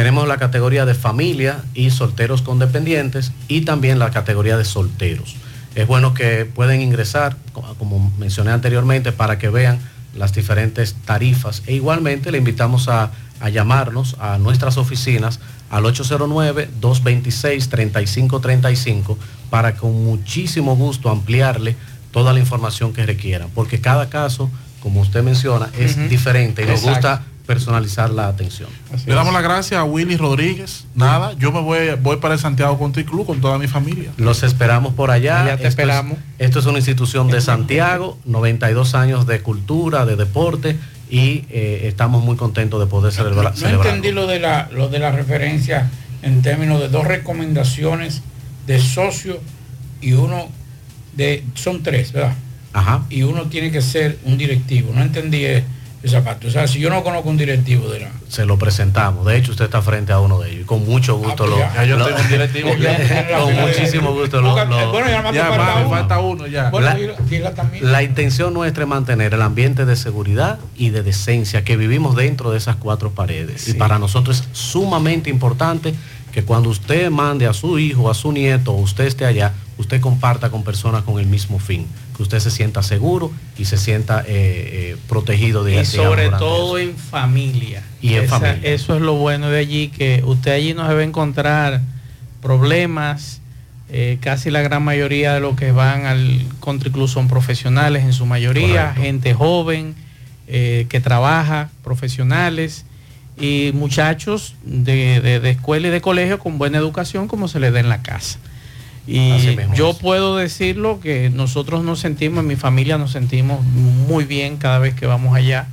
Tenemos la categoría de familia y solteros con dependientes y también la categoría de solteros. Es bueno que pueden ingresar, co- como mencioné anteriormente, para que vean las diferentes tarifas e igualmente le invitamos a, a llamarnos a nuestras oficinas al 809-226-3535 para con muchísimo gusto ampliarle toda la información que requiera, porque cada caso, como usted menciona, es diferente y nos Exacto. gusta personalizar la atención. Le damos las gracias a Willy Rodríguez. Nada, yo me voy, voy para el Santiago Country Club con toda mi familia. Los esperamos por allá. Allá te Esto es- esperamos. esto es una institución de Santiago, 92 años de cultura, de deporte y eh, estamos muy contentos de poder celebrar. No celebrar. entendí lo de la lo de la referencia en términos de dos recomendaciones de socio y uno de son tres, ¿verdad? Ajá. Y uno tiene que ser un directivo. No entendí eh, esa parte. O sea, si yo no conozco un directivo de la Se lo presentamos. De hecho, usted está frente a uno de ellos con mucho gusto lo. ya. Ya yo lo- tengo un directivo. con muchísimo gusto lo. lo- Bueno, ya Ya, falta uno. falta uno ya. Bueno, también. La intención nuestra es mantener el ambiente de seguridad y de decencia que vivimos dentro de esas cuatro paredes. Y para nosotros es sumamente importante que cuando usted mande a su hijo, a su nieto, usted esté allá, usted comparta con personas con el mismo fin. Que usted se sienta seguro y se sienta eh, eh, protegido de y sobre todo en familia. Y en Esa- familia. Eso es lo bueno de allí, que usted allí no se va a encontrar problemas. eh, casi la gran mayoría de los que van al country club son profesionales en su mayoría, Correcto. gente joven eh, que trabaja, profesionales y muchachos de, de- de escuela y de colegio con buena educación como se les da en la casa. Y yo puedo decirlo que nosotros nos sentimos, en mi familia nos sentimos muy bien cada vez que vamos allá.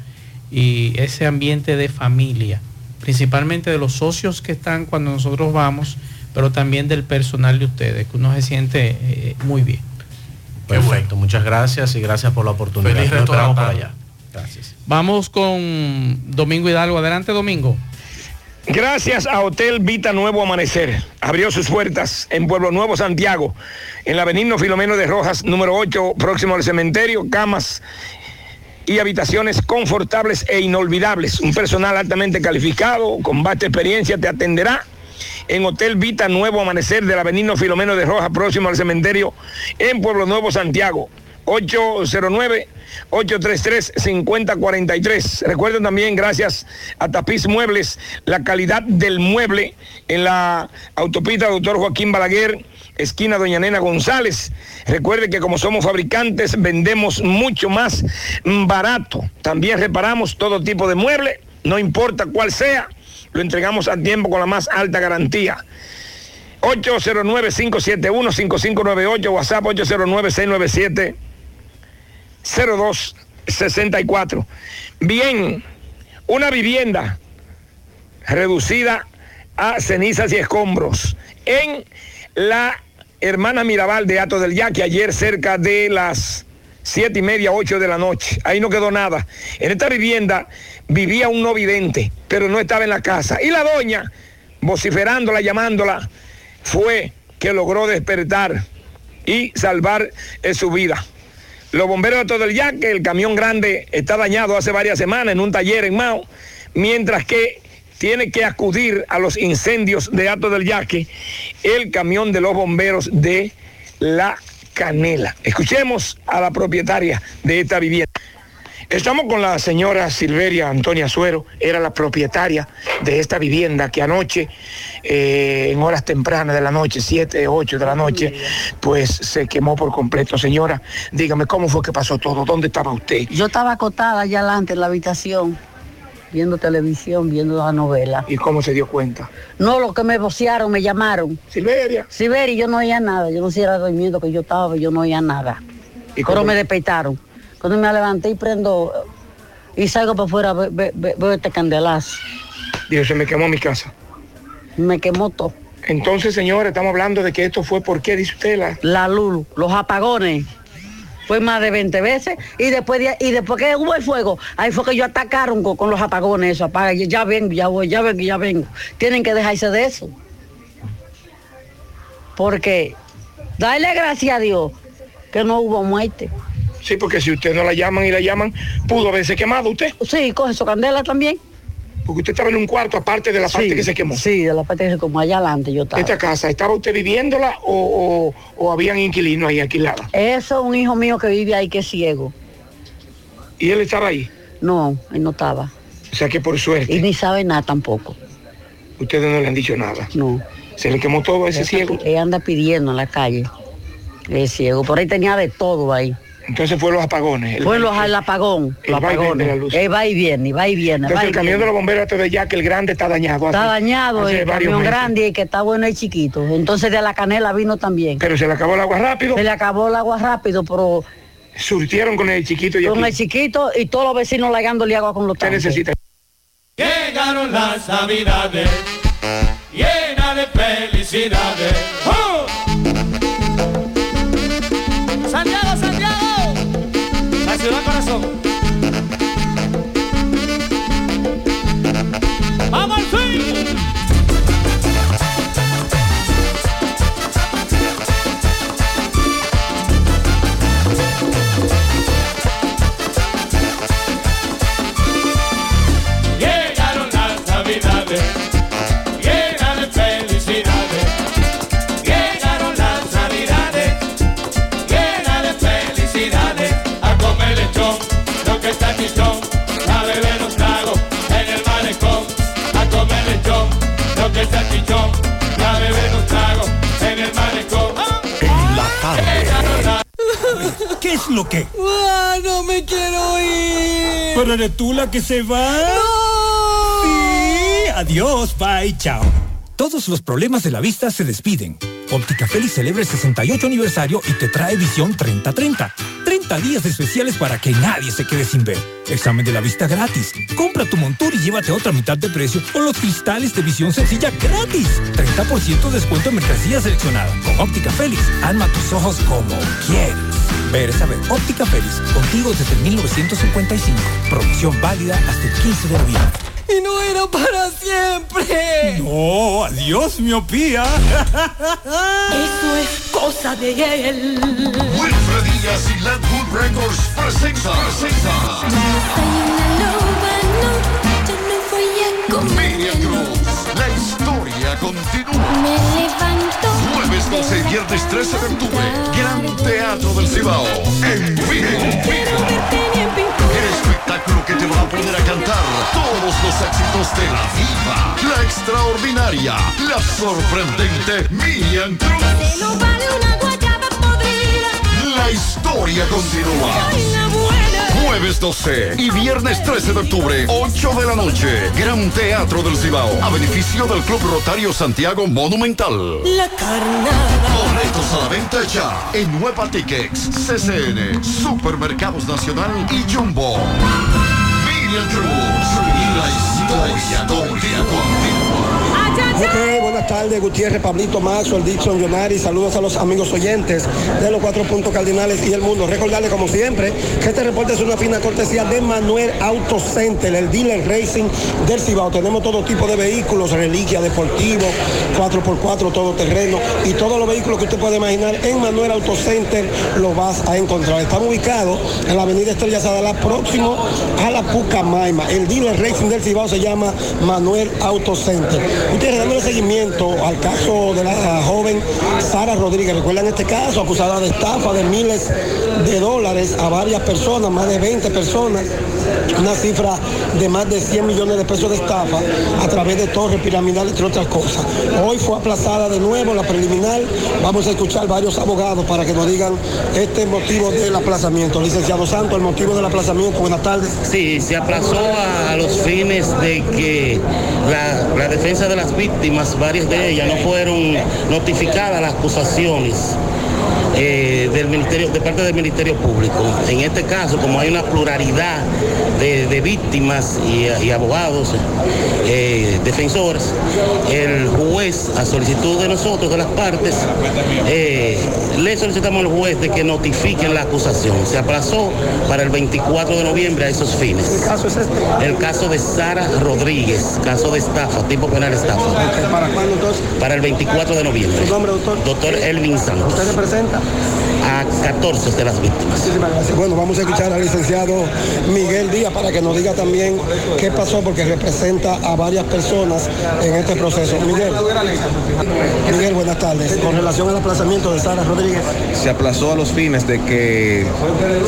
Y ese ambiente de familia, principalmente de los socios que están cuando nosotros vamos, pero también del personal de ustedes, que uno se siente eh, muy bien. Perfecto, muchas gracias y gracias por la oportunidad. Feliz Nos resto por allá. Gracias. Vamos con Domingo Hidalgo. Adelante, Domingo. Gracias a Hotel Vita Nuevo Amanecer. Abrió sus puertas en Pueblo Nuevo, Santiago, en la Benigno Filomeno de Rojas, número 8, próximo al cementerio, camas y habitaciones confortables e inolvidables. Un personal altamente calificado, con vasta experiencia, te atenderá en Hotel Vita Nuevo Amanecer de la Benigno Filomeno de Rojas, próximo al cementerio, en Pueblo Nuevo, Santiago. 809-833-5043. Recuerden también, gracias a Tapiz Muebles, la calidad del mueble en la autopista Doctor Joaquín Balaguer, esquina Doña Nena González. Recuerde que como somos fabricantes, vendemos mucho más barato. También reparamos todo tipo de mueble, no importa cuál sea, lo entregamos a tiempo con la más alta garantía. 809-571-5598, WhatsApp 809-697-0264. Bien, una vivienda reducida a cenizas y escombros en la hermana Mirabal de Ato del Yaque, ayer cerca de las siete y media, ocho de la noche. Ahí no quedó nada. En esta vivienda vivía un no vidente, pero no estaba en la casa. Y la doña, vociferándola, llamándola, fue que logró despertar y salvar eh, su vida. Los bomberos de todo el yaque, el camión grande está dañado hace varias semanas en un taller en Mao, mientras que tiene que acudir a los incendios de Ato del Yaque el camión de los bomberos de La Canela. Escuchemos a la propietaria de esta vivienda. Estamos con la señora Silveria Antonia Suero, era la propietaria de esta vivienda que anoche, eh, en horas tempranas de la noche, 7, 8 de la noche, pues se quemó por completo. Señora, dígame cómo fue que pasó todo, dónde estaba usted. Yo estaba acotada allá adelante en la habitación, viendo televisión, viendo la novela. ¿Y cómo se dio cuenta? No, lo que me vocearon, me llamaron. Silveria. Silveria, yo no oía nada. Yo no sé si era durmiendo que yo estaba, yo no oía nada. ¿Y Pero me despertaron. Cuando me levanté y prendo y salgo para afuera, ve- ve- ve- veo este candelazo. Dios, se me quemó mi casa. Me quemó todo. Entonces, señora, estamos hablando de que esto fue por qué, dice usted, la... La luz, los apagones. Fue más de 20 veces y después de- y después que hubo el fuego, ahí fue que ellos atacaron con, con los apagones, eso apaga, y ya vengo, ya voy, ya vengo, ya vengo. Tienen que dejarse de eso. Porque dale gracias a Dios que no hubo muerte. Sí, porque si usted no la llaman y la llaman, pudo haberse quemado usted. Sí, coge su candela también. Porque usted estaba en un cuarto aparte de la parte Sí, que se quemó. Sí, de la parte que se quemó allá adelante yo estaba. Esta casa, ¿estaba usted viviéndola o, o- o habían inquilinos ahí alquiladas? Eso es un hijo mío que vive ahí que es ciego. ¿Y él estaba ahí? No, él no estaba. O sea que por suerte. Y ni sabe nada tampoco. Ustedes no le han dicho nada. No. Se le quemó todo a ese Él ciego. Él anda pidiendo en la calle. Es ciego. Por ahí tenía de todo ahí. Entonces fue los apagones. El- Fue los, el apagón. el Los va y viene de la apagones. luz. Él va y viene, va y viene. Entonces va y el camión viene. de los bomberos este de ya que el grande está dañado. Está hace- dañado hace el camión meses. grande y que está bueno es chiquito. Entonces de la canela vino también. Pero se le acabó el agua rápido. Se le acabó el agua rápido, pero Surtieron con el chiquito y con aquí. el chiquito y todos los vecinos lagándole agua con los tanques. necesita? Llegaron las navidades, llena de felicidades. ¡Oh! Ciudad corazón. Lo que está chichón, a beber un trago en el malecón. La Llegaron las ¿Qué es lo que? ¡Ah, no me quiero ir! ¿Pero eres tú la que se va? Sí, adiós, bye, chao. Todos los problemas de la vista se despiden. Óptica Félix celebra el 68 aniversario y te trae visión 30-30. 30 días especiales para que nadie se quede sin ver. Examen de la vista gratis. Compra tu montura y llévate otra mitad de precio o los cristales de visión sencilla gratis. 30% descuento en mercancía seleccionada. Con Óptica Félix, alma tus ojos como quieres. Ver es saber. Óptica Félix, contigo desde 1955. Promoción válida hasta el 15 de noviembre. Y no era para siempre. No, adiós, miopía. Eso es cosa de él. Wilfred Díaz y Landwood Records presenta, Miriam Cruz, la historia continúa. Me levanto. Jueves 12 y viernes 13 de octubre, Gran Teatro del Cibao. En vivo. Que te va a poner a cantar todos los éxitos de la diva, la extraordinaria, la sorprendente Miriam Cruz. No vale una guayaba podrida. La historia continúa. La buena. Jueves 12 y viernes 13 de octubre, 8 de la noche. Gran Teatro del Cibao. A beneficio del Club Rotario Santiago Monumental. La carnada. Boletos a la venta ya en Nueva Tickets, CCN, Supermercados Nacional y Jumbo. Alien Crew 祝您来一段一段电光电光。阿江江。Tardes, Gutiérrez, Pablito Maxwell, Dixon, Jonari, saludos a los amigos oyentes de los cuatro puntos cardinales y el mundo. Recordarles, como siempre, que este reporte es una fina cortesía de Manuel Auto Center, el dealer racing del Cibao. Tenemos todo tipo de vehículos, reliquia, deportivo, 4x4, todoterreno y todos los vehículos que usted puede imaginar en Manuel Auto Center lo vas a encontrar. Estamos ubicados en la avenida Estrella Sadala, próximo a la Pucamaima. El dealer racing del Cibao se llama Manuel Auto Center. Ustedes dándole seguimiento al caso de la joven Sara Rodríguez. Recuerdan este caso, acusada de estafa de miles de dólares a varias personas, más de 20 personas, una cifra de más de 100 millones de pesos de estafa a través de torres piramidales, entre otras cosas. Hoy fue aplazada de nuevo la preliminar. Vamos a escuchar varios abogados para que nos digan este motivo del aplazamiento. Licenciado Santo, el motivo del aplazamiento. Buenas tardes. Sí, se aplazó a, los fines de que la defensa de las víctimas, varias de ellas, no fueron notificadas las acusaciones. eh, del ministerio, de parte del Ministerio Público. En este caso, como hay una pluralidad de, de víctimas y, y abogados, eh, defensores, el juez, a solicitud de nosotros, de las partes, eh, le solicitamos al juez de que notifiquen la acusación. Se aplazó para el 24 de noviembre a esos fines. ¿Qué caso es este? El caso de Sara Rodríguez, caso de estafa, tipo penal estafa. ¿Para cuándo entonces? Para el 24 de noviembre. ¿Su nombre, doctor? Doctor Elvin Santos. ¿Usted representa? A 14 de las víctimas. Bueno, vamos a escuchar al licenciado Miguel Díaz para que nos diga también qué pasó, porque representa a varias personas en este proceso. Miguel. Miguel, buenas tardes. Con relación al aplazamiento de Sara Rodríguez. Se aplazó a los fines de que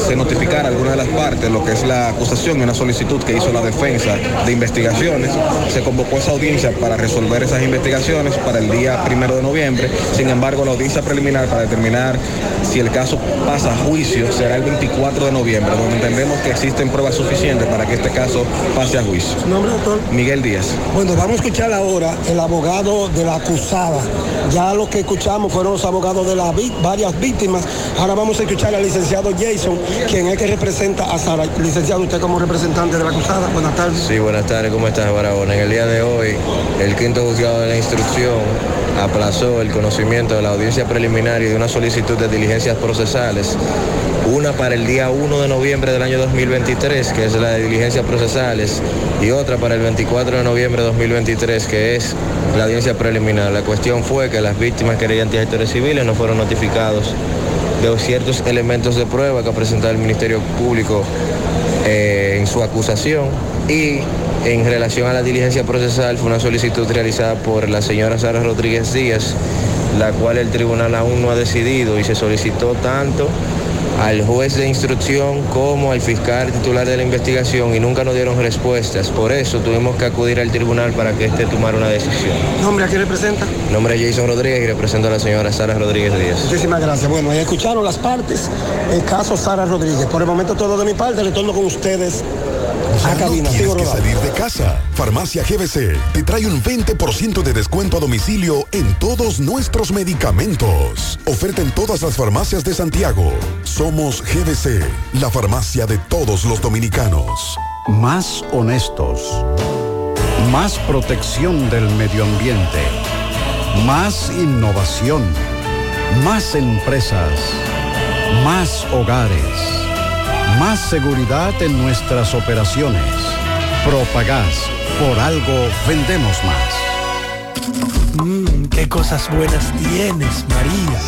se notificara alguna de las partes, lo que es la acusación y una solicitud que hizo la defensa de investigaciones. Se convocó esa audiencia para resolver esas investigaciones para el día primero de noviembre. Sin embargo, la audiencia preliminar para determinar si el caso pasa a juicio será el 24 de noviembre, donde entendemos que existen pruebas suficientes para que este caso pase a juicio. ¿Su nombre, doctor? Miguel Díaz. Bueno, vamos a escuchar ahora el abogado de la acusada. Ya lo que escuchamos fueron los abogados de las varias víctimas. Ahora vamos a escuchar al licenciado Jason, quien es que representa a Sara. Licenciado, usted como representante de la acusada. Buenas tardes. Sí, buenas tardes, ¿cómo estás, Barahona? En el día de hoy, el quinto juzgado de la instrucción aplazó el conocimiento de la audiencia preliminar y de una solicitud de diligencias procesales, una para el día 1 de noviembre del año 2023, que es la de diligencias procesales, y otra para el 24 de noviembre de 2023, que es la audiencia preliminar. La cuestión fue que las víctimas querellantes y actores civiles no fueron notificados de ciertos elementos de prueba que ha presentado el Ministerio Público eh, en su acusación y en relación a la diligencia procesal fue una solicitud realizada por la señora Sara Rodríguez Díaz, la cual el tribunal aún no ha decidido y se solicitó tanto al juez de instrucción como al fiscal titular de la investigación y nunca nos dieron respuestas. Por eso tuvimos que acudir al tribunal para que éste tomara una decisión. ¿Nombre a quién representa? Nombre es Jason Rodríguez y represento a la señora Sara Rodríguez Díaz. Muchísimas gracias. Bueno, ya escucharon las partes. El caso Sara Rodríguez. Por el momento todo de mi parte. Retorno con ustedes a cabina. Tienes Sigo que salir de casa. Farmacia GBC te trae un 20% de descuento a domicilio en todos nuestros medicamentos. Oferta en todas las farmacias de Santiago. Somos GBC, la farmacia de todos los dominicanos. Más honestos. Más protección del medio ambiente. Más innovación. Más empresas. Más hogares. Más seguridad en nuestras operaciones. Propagás. Por algo vendemos más. Mmm, qué cosas buenas tienes, María.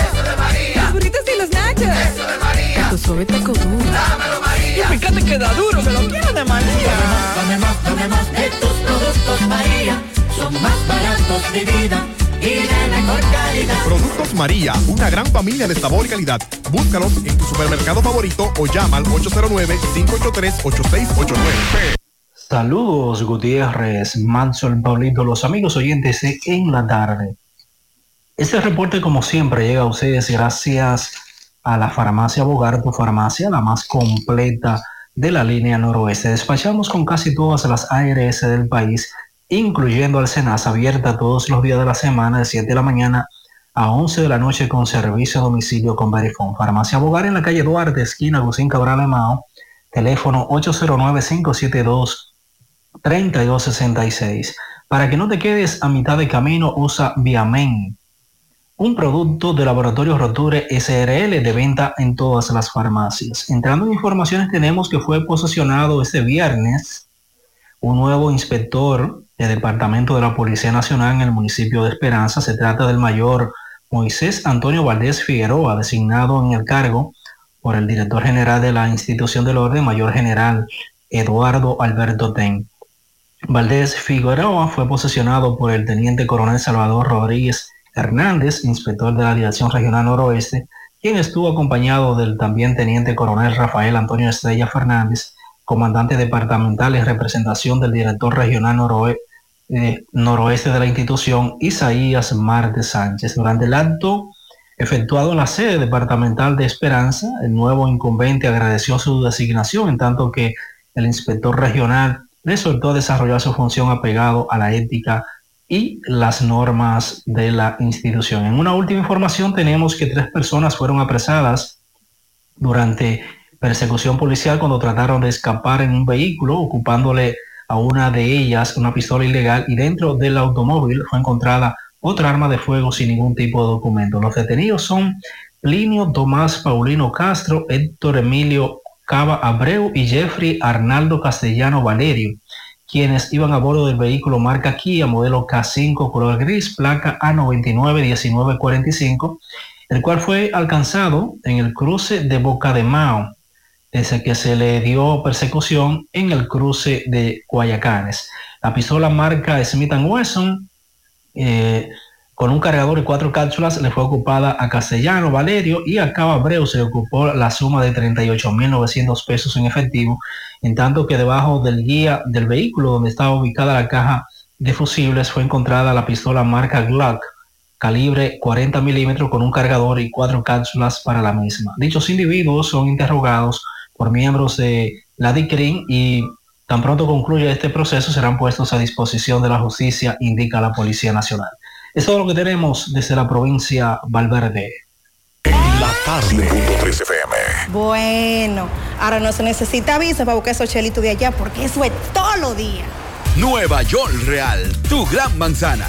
Eso de María. Los burritos y los nachos. Eso de María. Tu suave taco duro. Dámelo, María. Y fíjate que da duro, que lo quiero de María. Dame más, dame más de tus productos, María. Son más baratos de vida y de mejor calidad. Productos María, una gran familia de sabor y calidad. Búscalos en tu supermercado favorito o llama al 809-583-8689. Saludos Gutiérrez, Mansol, Pablito, los amigos oyentes En la Tarde. Este reporte como siempre llega a ustedes gracias a la farmacia Bogar, tu farmacia, la más completa de la línea noroeste. Despachamos con casi todas las ARS del país, incluyendo al Senasa, abierta todos los días de la semana de 7 de la mañana a 11 de la noche con servicio a domicilio con Verifone. Farmacia Bogar en la calle Duarte, esquina Gusín Cabral de Mao, teléfono 809-572-3266. Para que no te quedes a mitad de camino, usa Viamen, un producto de Laboratorio Roture SRL de venta en todas las farmacias. Entrando en informaciones, tenemos que fue posesionado este viernes un nuevo inspector del Departamento de la Policía Nacional en el municipio de Esperanza. Se trata del mayor Moisés Antonio Valdés Figueroa, designado en el cargo por el director general de la institución del orden, mayor general Eduardo Alberto Ten. Valdés Figueroa fue posesionado por el teniente coronel Salvador Rodríguez Hernández, inspector de la Dirección Regional Noroeste, quien estuvo acompañado del también teniente coronel Rafael Antonio Estrella Fernández, comandante departamental en representación del director regional eh, noroeste de la institución, Isaías Marte Sánchez. Durante el acto efectuado en la sede departamental de Esperanza, el nuevo incumbente agradeció su designación, en tanto que el inspector regional le soltó desarrollar su función apegado a la ética y las normas de la institución. En una última información tenemos que tres personas fueron apresadas durante persecución policial cuando trataron de escapar en un vehículo, ocupándole a una de ellas una pistola ilegal y dentro del automóvil fue encontrada otra arma de fuego sin ningún tipo de documento. Los detenidos son Plinio Tomás Paulino Castro, Héctor Emilio Cava Abreu y Jeffrey Arnaldo Castellano Valerio, quienes iban a bordo del vehículo marca Kia modelo K5 color gris, placa A991945 el cual fue alcanzado en el cruce de Boca de Mao, desde que se le dio persecución en el cruce de Guayacanes. La pistola marca Smith Wesson, eh, con un cargador y cuatro cápsulas, le fue ocupada a Castellano Valerio y a Cabo Abreu se ocupó la suma de 38.900 pesos en efectivo, en tanto que debajo del guía del vehículo donde estaba ubicada la caja de fusibles fue encontrada la pistola marca Glock calibre 40 milímetros con un cargador y cuatro cápsulas para la misma. Dichos individuos son interrogados por miembros de la DICRIN y tan pronto concluya este proceso serán puestos a disposición de la justicia, indica la Policía Nacional. Es todo lo que tenemos desde la provincia Valverde. La tarde. FM. Bueno, ahora no se necesita visa para buscar esos chelitos de allá porque eso es todo lo día. Nueva York Real, tu gran manzana.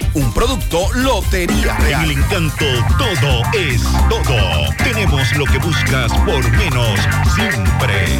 Un producto Lotería Real. En el encanto todo es todo. Tenemos lo que buscas por menos siempre.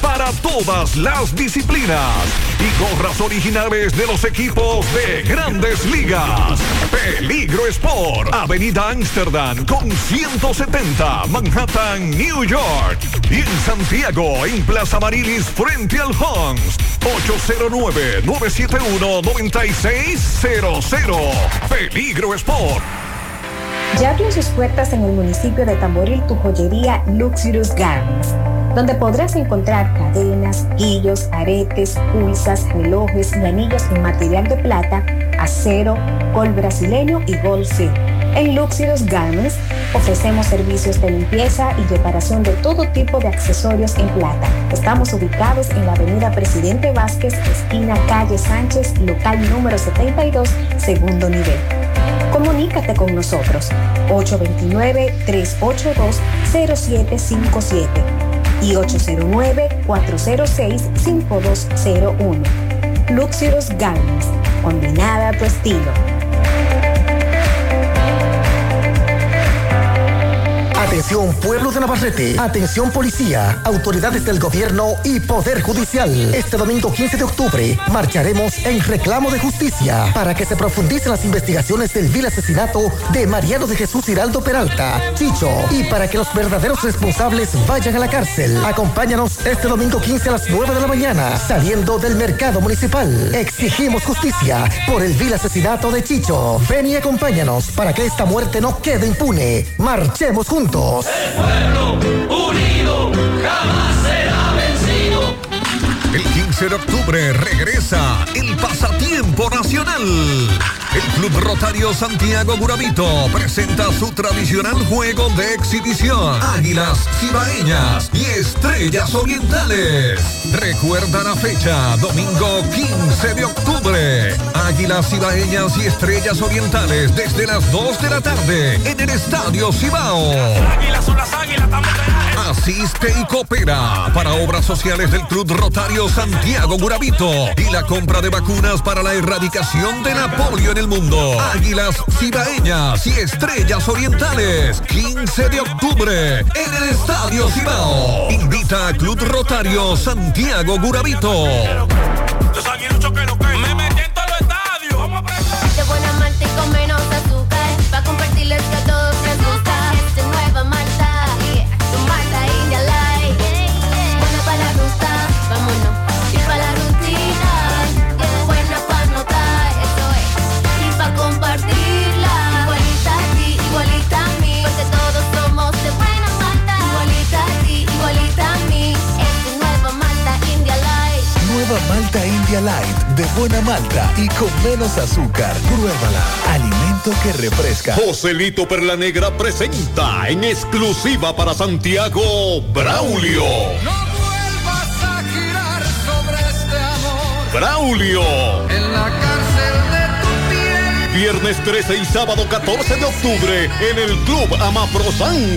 para todas las disciplinas y gorras originales de los equipos de grandes ligas. Peligro Sport, Avenida Amsterdam con 170, Manhattan, New York. Y en Santiago, en Plaza Marilis, frente al Hans, 809-971-9600. Peligro Sport. Ya abrió sus puertas en el municipio de Tamboril tu joyería Luxurious Garments, donde podrás encontrar cadenas, guillos, aretes, pulsas, relojes y anillos en material de plata, acero, gol brasileño y gol. En Luxurious Garments ofrecemos servicios de limpieza y reparación de todo tipo de accesorios en plata. Estamos ubicados en la avenida Presidente Vázquez, esquina calle Sánchez, local número 72, segundo nivel. Comunícate con nosotros 829-382-0757 y 809-406-5201. Luxurious Garments, combinada a tu estilo. Atención pueblo de Navarrete, atención policía, autoridades del gobierno y poder judicial. Este domingo 15 de octubre marcharemos en reclamo de justicia para que se profundicen las investigaciones del vil asesinato de Mariano de Jesús Hiraldo Peralta, Chicho, y para que los verdaderos responsables vayan a la cárcel. Acompáñanos este domingo 15 a las 9 de la mañana, saliendo del mercado municipal. Exigimos justicia por el vil asesinato de Chicho. Ven y acompáñanos para que esta muerte no quede impune. Marchemos juntos. Unido jamás será vencido. El 15 de octubre regresa el Pasatiempo Nacional. El Club Rotario Santiago Guravito presenta su tradicional juego de exhibición. Águilas Cibaeñas y Estrellas Orientales. Recuerda la fecha, domingo 15 de octubre. Águilas Cibaeñas y Estrellas Orientales desde las 2 de la tarde en el Estadio Cibao. Águilas son las águilas, Asiste y coopera para obras sociales del Club Rotario Santiago Guravito y la compra de vacunas para la erradicación de la polio en el mundo. Águilas Cibaeñas y Estrellas Orientales, 15 de octubre en el Estadio Cibao. Invita a Club Rotario Santiago Guravito. Me de buena malta y con menos azúcar. Pruébala. Alimento que refresca. Joselito Perla Negra presenta en exclusiva para Santiago Braulio. vuelvas a girar sobre este amor. Braulio. En la cárcel de tu piel. Viernes 13 y sábado 14 de octubre en el Club Amaprosan.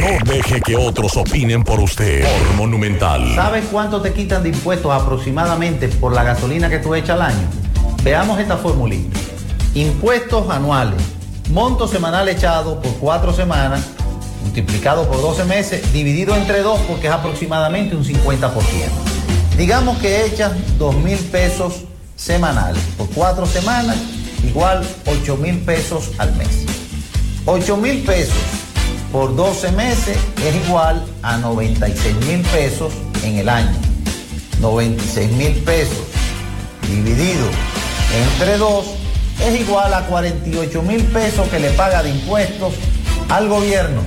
No deje que otros opinen por usted. Por Monumental. ¿Sabes cuánto te quitan de impuestos aproximadamente por la gasolina que tú echas al año? Veamos esta formulita. Impuestos anuales. Monto semanal echado por cuatro semanas, multiplicado por 12 meses, dividido entre dos porque es aproximadamente un 50%. Digamos que echas 2 mil pesos semanales por cuatro semanas, igual 8 mil pesos al mes. 8 mil pesos por 12 meses es igual a 96 mil pesos en el año. 96 mil pesos dividido entre 2 es igual a 48 mil pesos que le paga de impuestos al gobierno.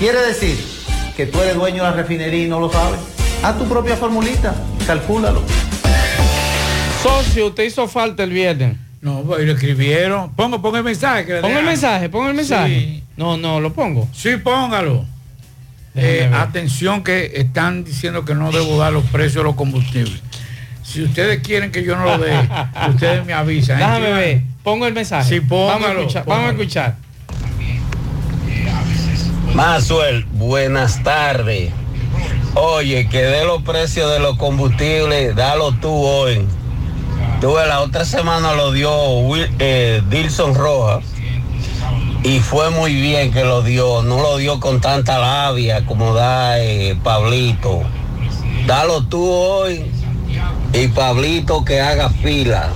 Quiere decir que tú eres dueño de la refinería y no lo sabes. Haz tu propia formulita, calcúlalo. Socio, usted hizo falta el viernes. No, pues lo escribieron. Pongo, pongo el mensaje. que le Pongo el mensaje, pongo el mensaje. Sí. No, no, lo pongo. Sí, póngalo. Eh, atención que están diciendo que no debo dar los precios de los combustibles. Si ustedes quieren que yo no lo dé, ustedes me avisan. Déjame ver, pongo el mensaje. Sí, póngalo, Vamos a escuchar. Vamos a póngalo. escuchar. Maxwell, buenas tardes. Oye, que de los precios de los combustibles, dalo tú hoy. Tuve la otra semana lo dio Will- eh, Dilson Rojas y fue muy bien que lo dio. No lo dio con tanta labia como da eh, Pablito. Dalo tú hoy y Pablito que haga fila.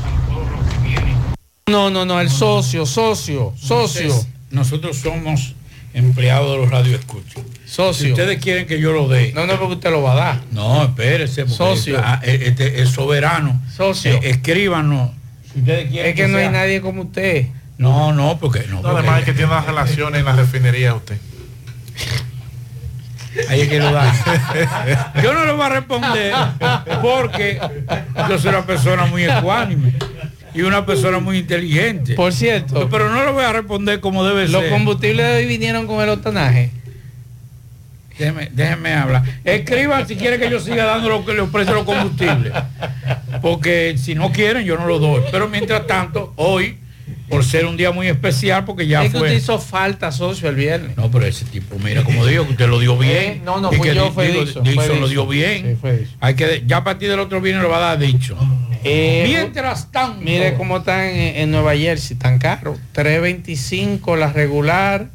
No, no, no, el socio, socio, socio. Entonces, nosotros somos empleados de los radioescuchos. Socio. Si ustedes quieren que yo lo dé. No, no, porque usted lo va a dar. No, espérese. Socio. ah, eh, Este es soberano. Socio. Eh, escríbanos. Si ustedes quieren Es que no hay nadie como usted. No, no, porque no. No, porque- además es que tiene unas relaciones en la refinería usted. Ahí es que lo da. Yo no le voy a responder porque yo soy una persona muy ecuánime y una persona muy inteligente. Por cierto. Pero no le voy a responder como debe Los ser. combustibles de hoy vinieron con el octanaje. Déjeme, déjeme hablar. Escriban si quieren que yo siga dando lo que les ofrece los combustibles. Porque si no quieren, yo no lo doy. Pero mientras tanto, hoy, por ser un día muy especial, porque ya es que usted hizo falta, socio, el viernes. No, pero ese tipo, mira, como digo, que usted lo dio bien. Eh, no, no, Y fui que yo, fue Dixon, Dixon lo dio bien. Sí, fue Dixon. Hay que, ya a partir del otro viernes lo va a dar dicho. Eh, Mientras tanto. Mire cómo están en, en Nueva Jersey, tan caro. 325 la regular,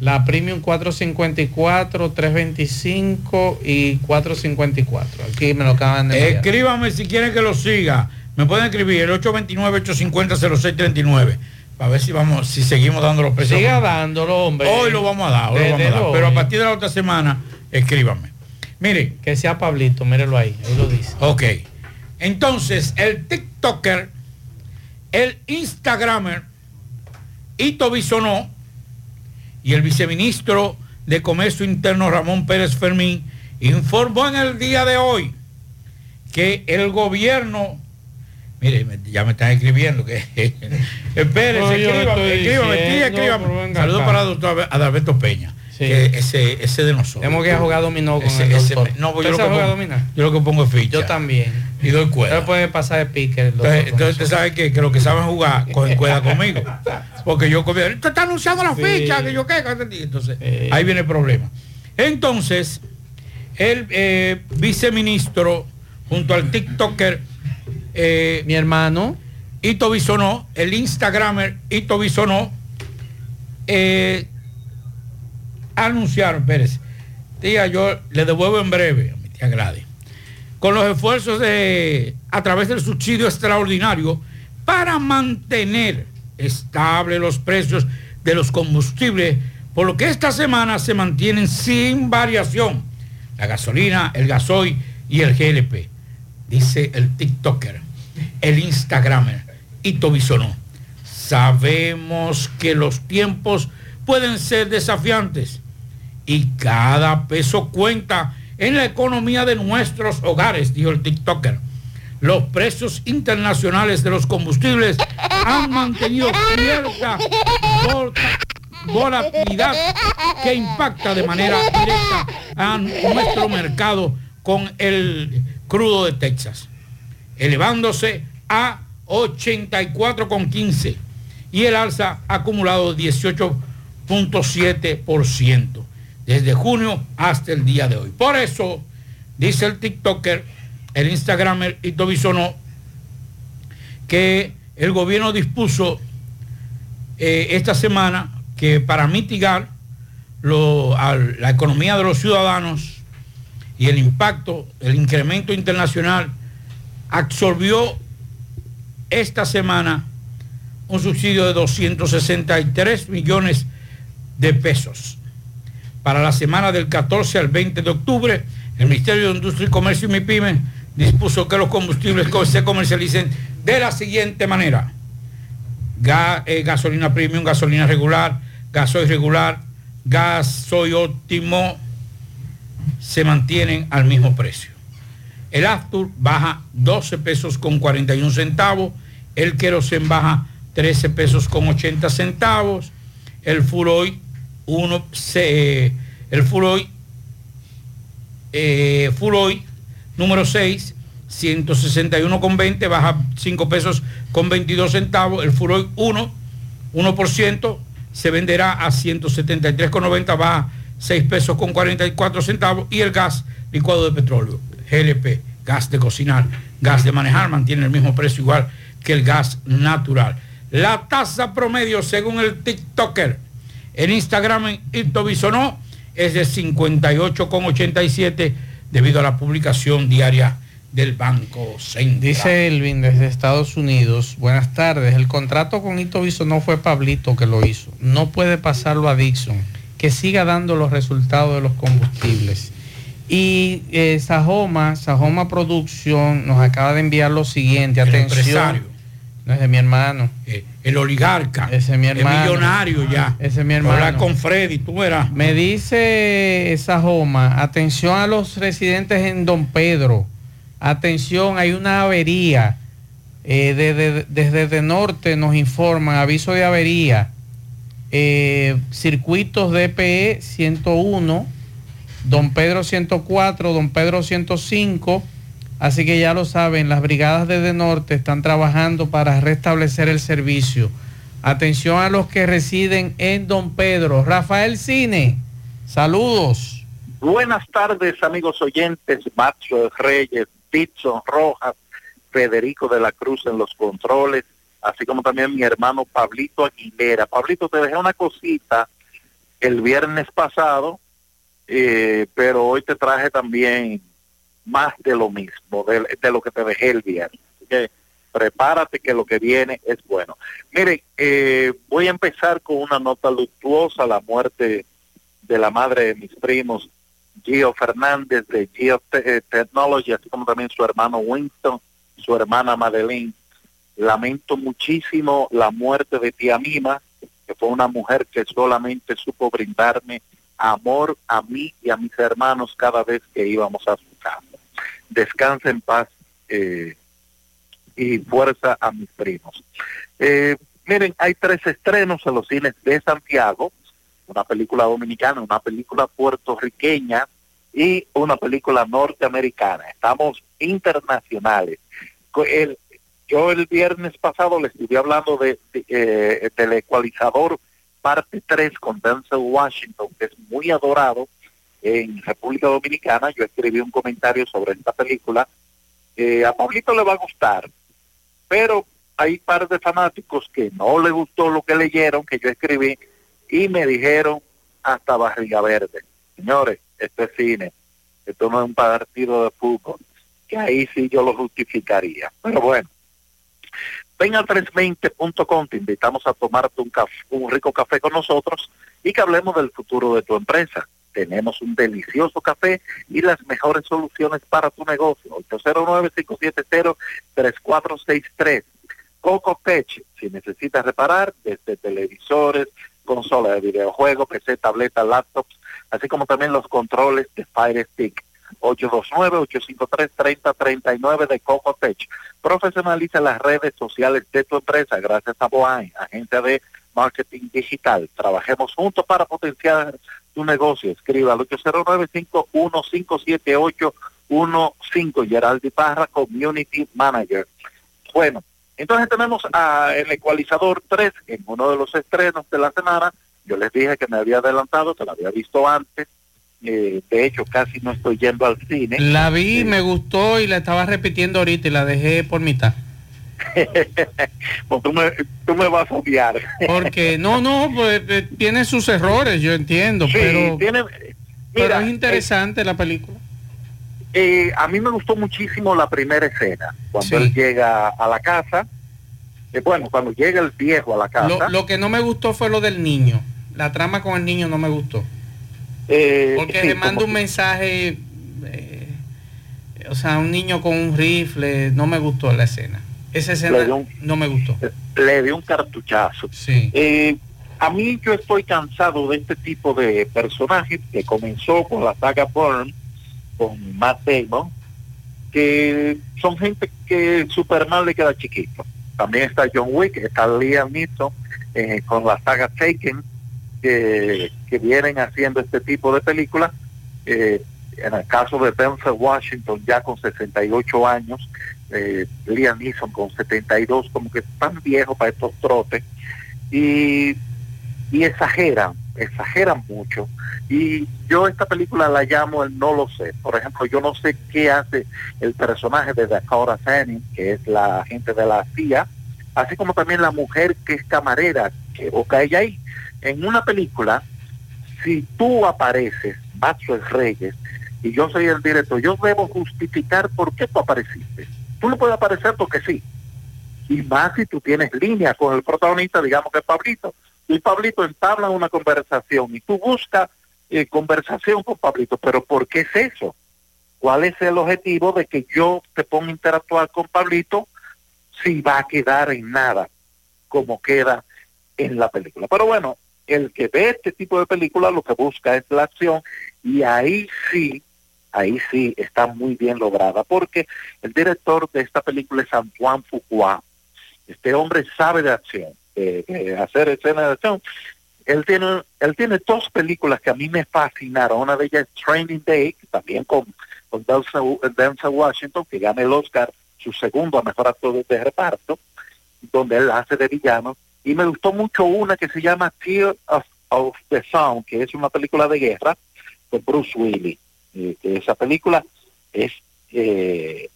la premium 454, 325 y 454. Aquí me lo acaban de enviar. Escríbame si quieren que lo siga. Me pueden escribir el 829-850-0639. Para ver si vamos, si seguimos dando los precios. Siga dándolo, hombre. Hoy lo vamos a dar, hoy lo vamos a dar. Pero a partir de la otra semana, escríbame. Mire. Que sea Pablito, mírelo ahí, ahí lo dice. Ok. Entonces, el TikToker, el Instagramer, Ito Bisonó y el viceministro de Comercio Interno Ramón Pérez Fermín informó en el día de hoy que el gobierno, mire, ya me están escribiendo que espérense, No, escríbame, escríbame, escríbame. Saludos para el doctor Adalberto Peña, que ese, ese de nosotros. Tenemos que jugar dominó con Ese- el ese- doctor. no, pues ¿Usted yo lo, que pongo, yo lo que pongo es ficha. Yo también. Y doy cuerda. Usted puede pasar de pique. Entonces, entonces usted sabe que, que los que saben jugar cogen cuerda conmigo. Porque yo comí, "Usted está anunciando la Sí. ficha, que yo qué, entonces ahí viene el problema. Entonces, el eh, viceministro junto al TikToker eh, mi hermano. Ito Bisonó, el Instagramer Ito Bisonó, eh, anunciaron, Pérez, tía, yo le devuelvo en breve a mi tía Gladys, con los esfuerzos de, a través del subsidio extraordinario para mantener estables los precios de los combustibles, por lo que esta semana se mantienen sin variación la gasolina, el gasoil y el GLP, dice el TikToker, el Instagramer Ito Bisonó. Sabemos que los tiempos pueden ser desafiantes y cada peso cuenta en la economía de nuestros hogares, dijo el TikToker. Los precios internacionales de los combustibles han mantenido cierta vol- volatilidad que impacta de manera directa a nuestro mercado con el crudo de Texas, elevándose a 84,15 y el alza acumulado de 18.7% desde junio hasta el día de hoy. Por eso, dice el TikToker, el Instagramer Ito Bisonó, que el gobierno dispuso eh, esta semana que para mitigar la economía de los ciudadanos y el impacto, el incremento internacional, absorbió esta semana un subsidio de 263 millones de pesos. Para la semana del 14 al 20 de octubre, el Ministerio de Industria y Comercio y MIPYME dispuso que los combustibles co- se comercialicen de la siguiente manera. Ga- eh, gasolina premium, gasolina regular, gasoil regular, gasoil óptimo, se mantienen al mismo precio. El Aftur baja 12 pesos con 41 centavos, el Kerosen baja 13 pesos con 80 centavos, el Furoy, uno, se- el Furoy, eh, Furoy número 6, 161 con 20, baja 5 pesos con 22 centavos, el Furoy 1, 1%, se venderá a 173,90, baja 6 pesos con 44 centavos. Y el gas licuado de petróleo, GLP, gas de cocinar, gas de manejar, mantiene el mismo precio igual que el gas natural. La tasa promedio, según el TikToker, en Instagram, en Bisonó, es de 58,87 debido a la publicación diaria del Banco Central. Dice Elvin desde Estados Unidos, buenas tardes, el contrato con Ito no fue Pablito que lo hizo, no puede pasarlo a Dixon, que siga dando los resultados de los combustibles. Y eh, Sajoma, Sajoma Producción nos acaba de enviar lo siguiente, El atención. empresario. No es de mi hermano. el oligarca. Ese es mi El hermano. millonario ya. Ese es mi Hablar hermano. con Freddy, tú verás. Me dice Sajoma, atención a los residentes en Don Pedro. Atención, hay una avería. Eh, desde, desde el norte nos informan, aviso de avería. Eh, circuitos DPE 101, Don Pedro 104, Don Pedro 105. Así que ya lo saben, las brigadas desde norte están trabajando para restablecer el servicio. Atención a los que residen en Don Pedro. Rafael Cine, saludos. Buenas tardes, amigos oyentes, Macho Reyes, Dixon Rojas, Federico de la Cruz en los controles, así como también mi hermano Pablito Aguilera. Pablito, te dejé una cosita el viernes pasado, eh, pero hoy te traje también más de lo mismo, de, de lo que te dejé el viernes. Así que prepárate que lo que viene es bueno. Mire, eh, voy a empezar con una nota luctuosa, la muerte de la madre de mis primos, Gio Fernández de Gio Te- eh, Technology, así como también su hermano Winston, su hermana Madeline. Lamento muchísimo la muerte de tía Mima, que fue una mujer que solamente supo brindarme amor a mí y a mis hermanos cada vez que íbamos a su casa. Descansa en paz, eh, y fuerza a mis primos. Eh, miren, hay tres estrenos en los cines de Santiago, una película dominicana, una película puertorriqueña y una película norteamericana. Estamos internacionales. Yo el viernes pasado le estuve hablando de, eh, del ecualizador parte 3 con Denzel Washington, que es muy adorado en República Dominicana. Yo escribí un comentario sobre esta película. Eh, a Pablito le va a gustar, pero hay par de fanáticos que no le gustó lo que leyeron, que yo escribí, y me dijeron hasta barriga verde. Señores, este es cine, esto no es un partido de fútbol, que ahí sí yo lo justificaría. Pero bueno, ven al 320.com, te invitamos a tomarte un rico café con nosotros y que hablemos del futuro de tu empresa. Tenemos un delicioso café y las mejores soluciones para tu negocio. 809-570-3463. Coco Tech, si necesitas reparar desde televisores, consolas de videojuegos, PC, tabletas, laptops, así como también los controles de Fire Stick. 829-853-3039 de Coco Tech. Profesionaliza las redes sociales de tu empresa gracias a Boain, agencia de marketing digital. Trabajemos juntos para potenciar tu negocio. Escriba al 809-515-7815. Geraldi Parra, Community Manager. Bueno, entonces tenemos a el ecualizador 3 en uno de los estrenos de la semana. Yo les dije que me había adelantado, que lo había visto antes. Eh, de hecho, casi no estoy yendo al cine. La vi, me gustó y la estaba repitiendo ahorita y la dejé por mitad. Pues tú, me, tú me vas a odiar. Porque no, no, pues eh, tiene sus errores, yo entiendo, Sí, pero, tiene- pero es interesante la película. Eh, a mí me gustó muchísimo la primera escena, cuando él llega a la casa. Eh, bueno, cuando llega el viejo a la casa. Lo, lo que no me gustó fue lo del niño. La trama con el niño no me gustó. Eh, Porque sí, le manda un mensaje, eh, o sea, un niño con un rifle, no me gustó la escena. Esa escena un- no me gustó. le dio un cartuchazo. Sí. Eh, a mí yo estoy cansado de este tipo de personajes que comenzó con la saga Bourne, con Matt Damon, que son gente que Superman le queda chiquito. También está John Wick, está Liam Neeson eh, con la saga Taken, que, que vienen haciendo este tipo de películas. Eh, en el caso de Denzel Washington, ya con 68 años, eh, Liam Neeson con 72, como que están viejos para estos trotes, y, y exageran, exageran mucho. Y yo esta película la llamo el no lo sé. Por ejemplo, yo no sé qué hace el personaje de Dakota Fanning, que es la agente de la CIA, así como también la mujer que es camarera, que boca ella ahí. En una película, si tú apareces, Maxwell Reyes, y yo soy el director, yo debo justificar por qué tú apareciste. Tú no puedes aparecer porque sí. Y más si tú tienes línea con el protagonista, digamos que es Pablito. Y Pablito entablan una conversación y tú buscas eh, conversación con Pablito, pero ¿por qué es eso? ¿Cuál es el objetivo de que yo te ponga a interactuar con Pablito si va a quedar en nada como queda en la película? Pero bueno, el que ve este tipo de película lo que busca es la acción y ahí sí, ahí sí está muy bien lograda porque el director de esta película es Antoine Fuqua. Este hombre sabe de acción, hacer escenas de acción. Él tiene, él tiene dos películas que a mí me fascinaron. Una de ellas es Training Day, también con, con Denzel Washington, que gana el Oscar, su segundo a mejor actor de reparto, donde él hace de villano. Y me gustó mucho una que se llama Tear of, of the Sound, que es una película de guerra de Bruce Willis. Eh, esa película es, eh,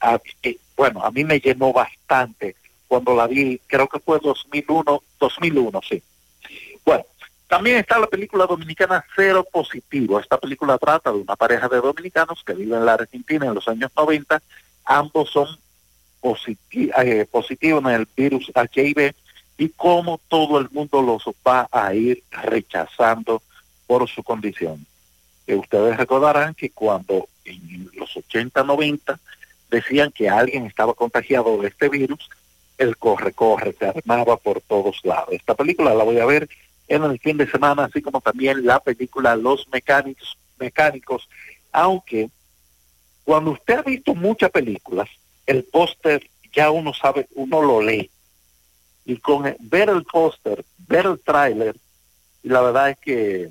eh, bueno, a mí me llenó bastante cuando la vi, creo que fue 2001, 2001, sí. Bueno, también está la película dominicana Cero Positivo. Esta película trata de una pareja de dominicanos que viven en la Argentina en los años 90. Ambos son eh, positivos en el virus HIV y cómo todo el mundo los va a ir rechazando por su condición. Que ustedes recordarán que cuando en los 80, 90 decían que alguien estaba contagiado de este virus, el corre-corre se armaba por todos lados. Esta película la voy a ver en el fin de semana, así como también la película Los Mecánicos, mecánicos aunque cuando usted ha visto muchas películas, el póster ya uno sabe, uno lo lee. Y con ver el póster, ver el tráiler, y la verdad es que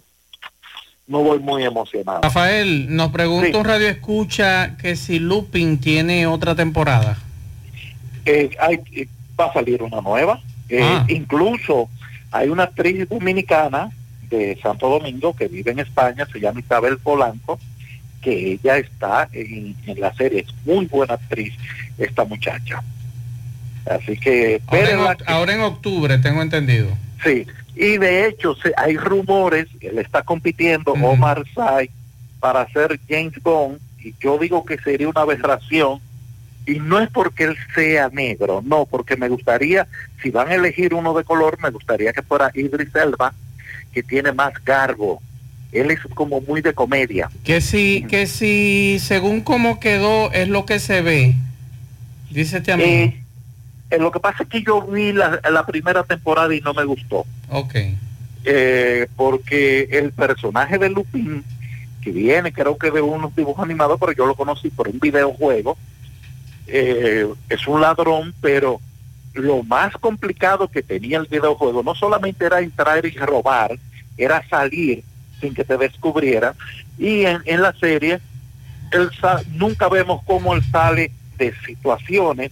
no voy muy emocionado. Rafael, nos pregunta Sí. un radio escucha que si Lupin tiene otra temporada. Eh, hay, eh, va a salir una nueva. Eh, Ah. Incluso hay una actriz dominicana de Santo Domingo que vive en España, se llama Isabel Polanco, que ella está en, en la serie. Es muy buena actriz esta muchacha. Así que... Ahora en, ahora octubre, tengo entendido. Sí, y de hecho se- hay rumores, él está compitiendo Omar Sy para ser James Bond, y yo digo que sería una aberración, y no es porque él sea negro, no, porque me gustaría, si van a elegir uno de color, me gustaría que fuera Idris Elba, que tiene más garbo. Él es como muy de comedia. Que si, que si según cómo quedó es lo que se ve. Dice este amigo. Eh, eh, lo que pasa es que yo vi la, la primera temporada y no me gustó. ok. eh, porque el personaje de Lupin, que viene creo que de unos dibujos animados, pero yo lo conocí por un videojuego, eh, es un ladrón, pero lo más complicado que tenía el videojuego no solamente era entrar y robar, era salir sin que te descubriera, y en, en la serie él sa- nunca vemos cómo él sale de situaciones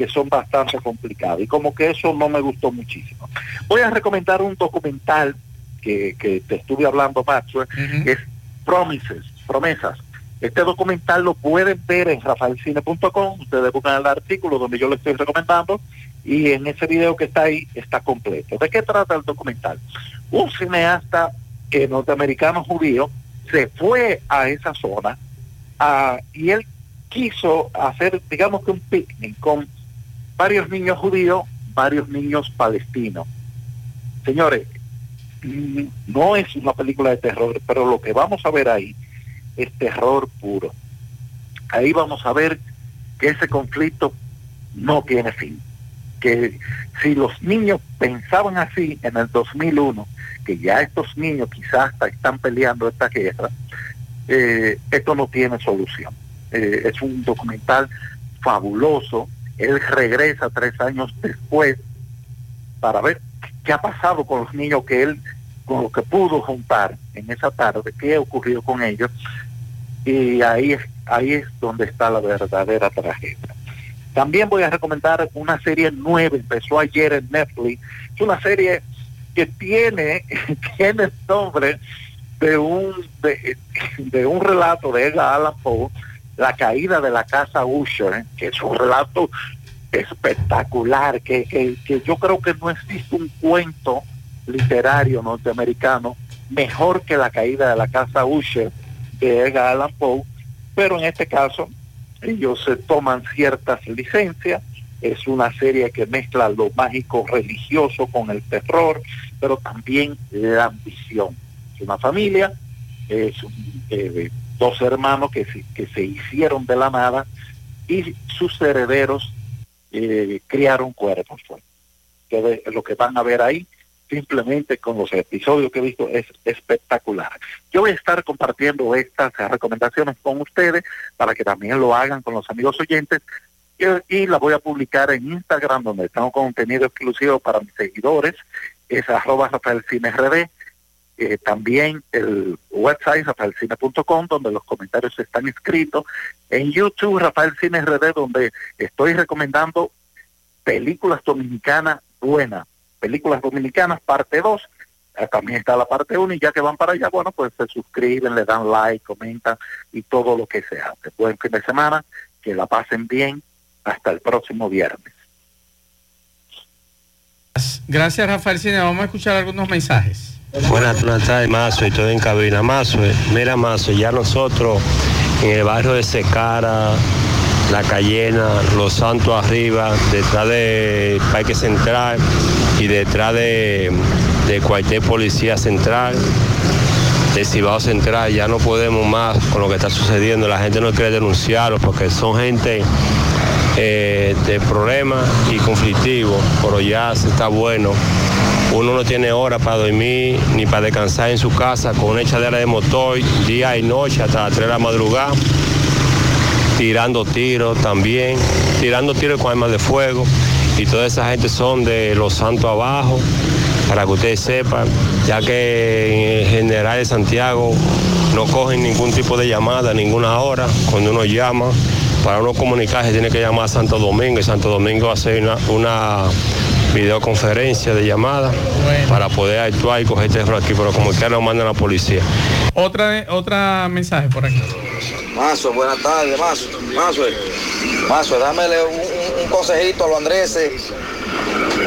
que son bastante complicadas y como que eso no me gustó muchísimo. Voy a recomendar un documental que, que te estuve hablando, Maxwell, que es Promises, Promesas. Este documental lo pueden ver en rafaelcine.com, ustedes buscan el artículo donde yo lo estoy recomendando y en ese video que está ahí está completo. ¿De qué trata el documental? Un cineasta eh, norteamericano judío se fue a esa zona ah, y él quiso hacer, digamos que un picnic con varios niños judíos, varios niños palestinos. Señores, mm, no es una película de terror, pero lo que vamos a ver ahí es terror puro. Ahí vamos a ver que ese conflicto no tiene fin. Que si los niños pensaban así en el 2001, que ya estos niños quizás están peleando esta guerra, eh, esto no tiene solución. Eh, es un documental fabuloso. Él regresa tres años después para ver qué ha pasado con los niños que él, con lo que pudo juntar en esa tarde, qué ha ocurrido con ellos. Y ahí es, ahí es donde está la verdadera tragedia. También voy a recomendar una serie nueva, empezó ayer en Netflix. Es una serie que tiene, tiene el nombre de un, de, de un relato de Edgar Allan Poe, La caída de la casa Usher, que es un relato espectacular, que, que, que yo creo que no existe un cuento literario norteamericano mejor que la caída de la casa Usher de Edgar Allan Poe, pero en este caso ellos se toman ciertas licencias, es una serie que mezcla lo mágico religioso con el terror, pero también la ambición. Es una familia, un, eh, dos hermanos que que se hicieron de la nada y sus herederos eh, criaron cuerpos. Pues. Que de- lo que van a ver ahí, simplemente con los episodios que he visto, es espectacular. Yo voy a estar compartiendo estas recomendaciones con ustedes para que también lo hagan con los amigos oyentes y, y la voy a publicar en Instagram donde tengo contenido exclusivo para mis seguidores, es arroba Rafael Cine RD, eh, también el website rafaelcine.com donde los comentarios están escritos, en YouTube Rafael Cine RD donde estoy recomendando películas dominicanas buenas, películas dominicanas parte 2, eh, también está la parte 1 y ya que van para allá, bueno, pues se suscriben, le dan like, comentan y todo lo que se hace. Buen fin de semana, que la pasen bien, hasta el próximo viernes. Gracias, Rafael Cine. Vamos a escuchar algunos mensajes. Buenas, tardes, Mazo, estoy en cabina. Mazo, mira, Mazo, ya nosotros en el barrio de Secara, La Cayena, Los Santos arriba, detrás de Parque Central y detrás de, de cualquier policía central, de Cibao Central, ya no podemos más con lo que está sucediendo. La gente no quiere denunciarlo porque son gente eh, de problemas y conflictivos, pero ya se está bueno. Uno no tiene hora para dormir ni para descansar en su casa con una echadera de motor día y noche hasta las 3 de la madrugada. tirando tiros también, tirando tiros con armas de fuego. Y toda esa gente son de Los Santos abajo, para que ustedes sepan, ya que en general de Santiago no cogen ningún tipo de llamada, ninguna hora. Cuando uno llama, para uno comunicarse tiene que llamar a Santo Domingo y Santo Domingo hace una, una videoconferencia de llamada para poder actuar y coger este aquí, pero como que lo mandan a la policía. Otra, otra mensaje por aquí. Mazo, buenas tardes, Mazo. Mazo, Mazo, dámele un, un- un consejito a los Andreses,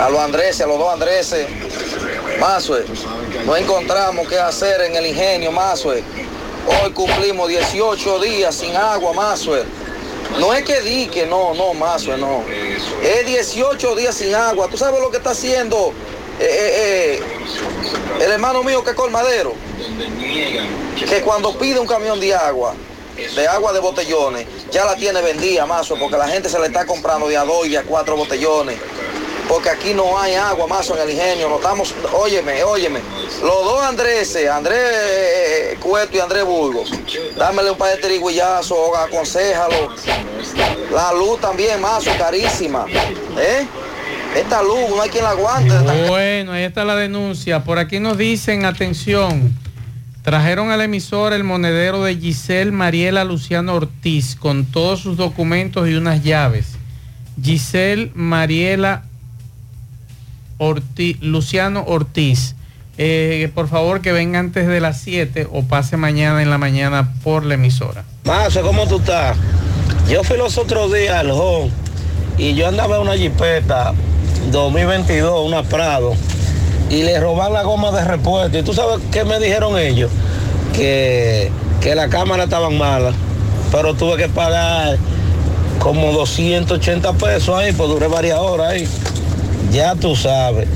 a los Andreses, a los dos Andreses. Mazo, no encontramos qué hacer en el ingenio, Mazo. Hoy cumplimos 18 días sin agua, Mazo. No es que di que no, no, Mazo, no. Es 18 días sin agua. ¿Tú sabes lo que está haciendo eh, eh, eh, el hermano mío que es colmadero? que cuando pide un camión de agua, de agua de botellones, ya la tiene vendida, mazo, porque la gente se le está comprando de a dos y a cuatro botellones. Porque aquí no hay agua, mazo, en el ingenio. No estamos, óyeme, óyeme. Los dos Andréses, Andrés eh, Cueto y Andrés Burgos, dámele un par de triguillazos, aconsejalo. La luz también, mazo, carísima. ¿Eh? Esta luz, no hay quien la aguante. Bueno, ahí está la denuncia. Por aquí nos dicen, atención, trajeron a la emisora el monedero de Giselle Mariela Luciano Ortiz con todos sus documentos y unas llaves. Giselle Mariela Luciano Ortiz. Eh, por favor que venga antes de las 7 o pase mañana en la mañana por la emisora. Mazo, ¿cómo tú estás? Yo fui los otros días al home y yo andaba en una jipeta 2022, una Prado, y le roban la goma de repuesto. ¿Y tú sabes qué me dijeron ellos? Que, que la cámara estaban malas, pero tuve que pagar como 280 pesos ahí, pues duré varias horas ahí. Ya tú sabes.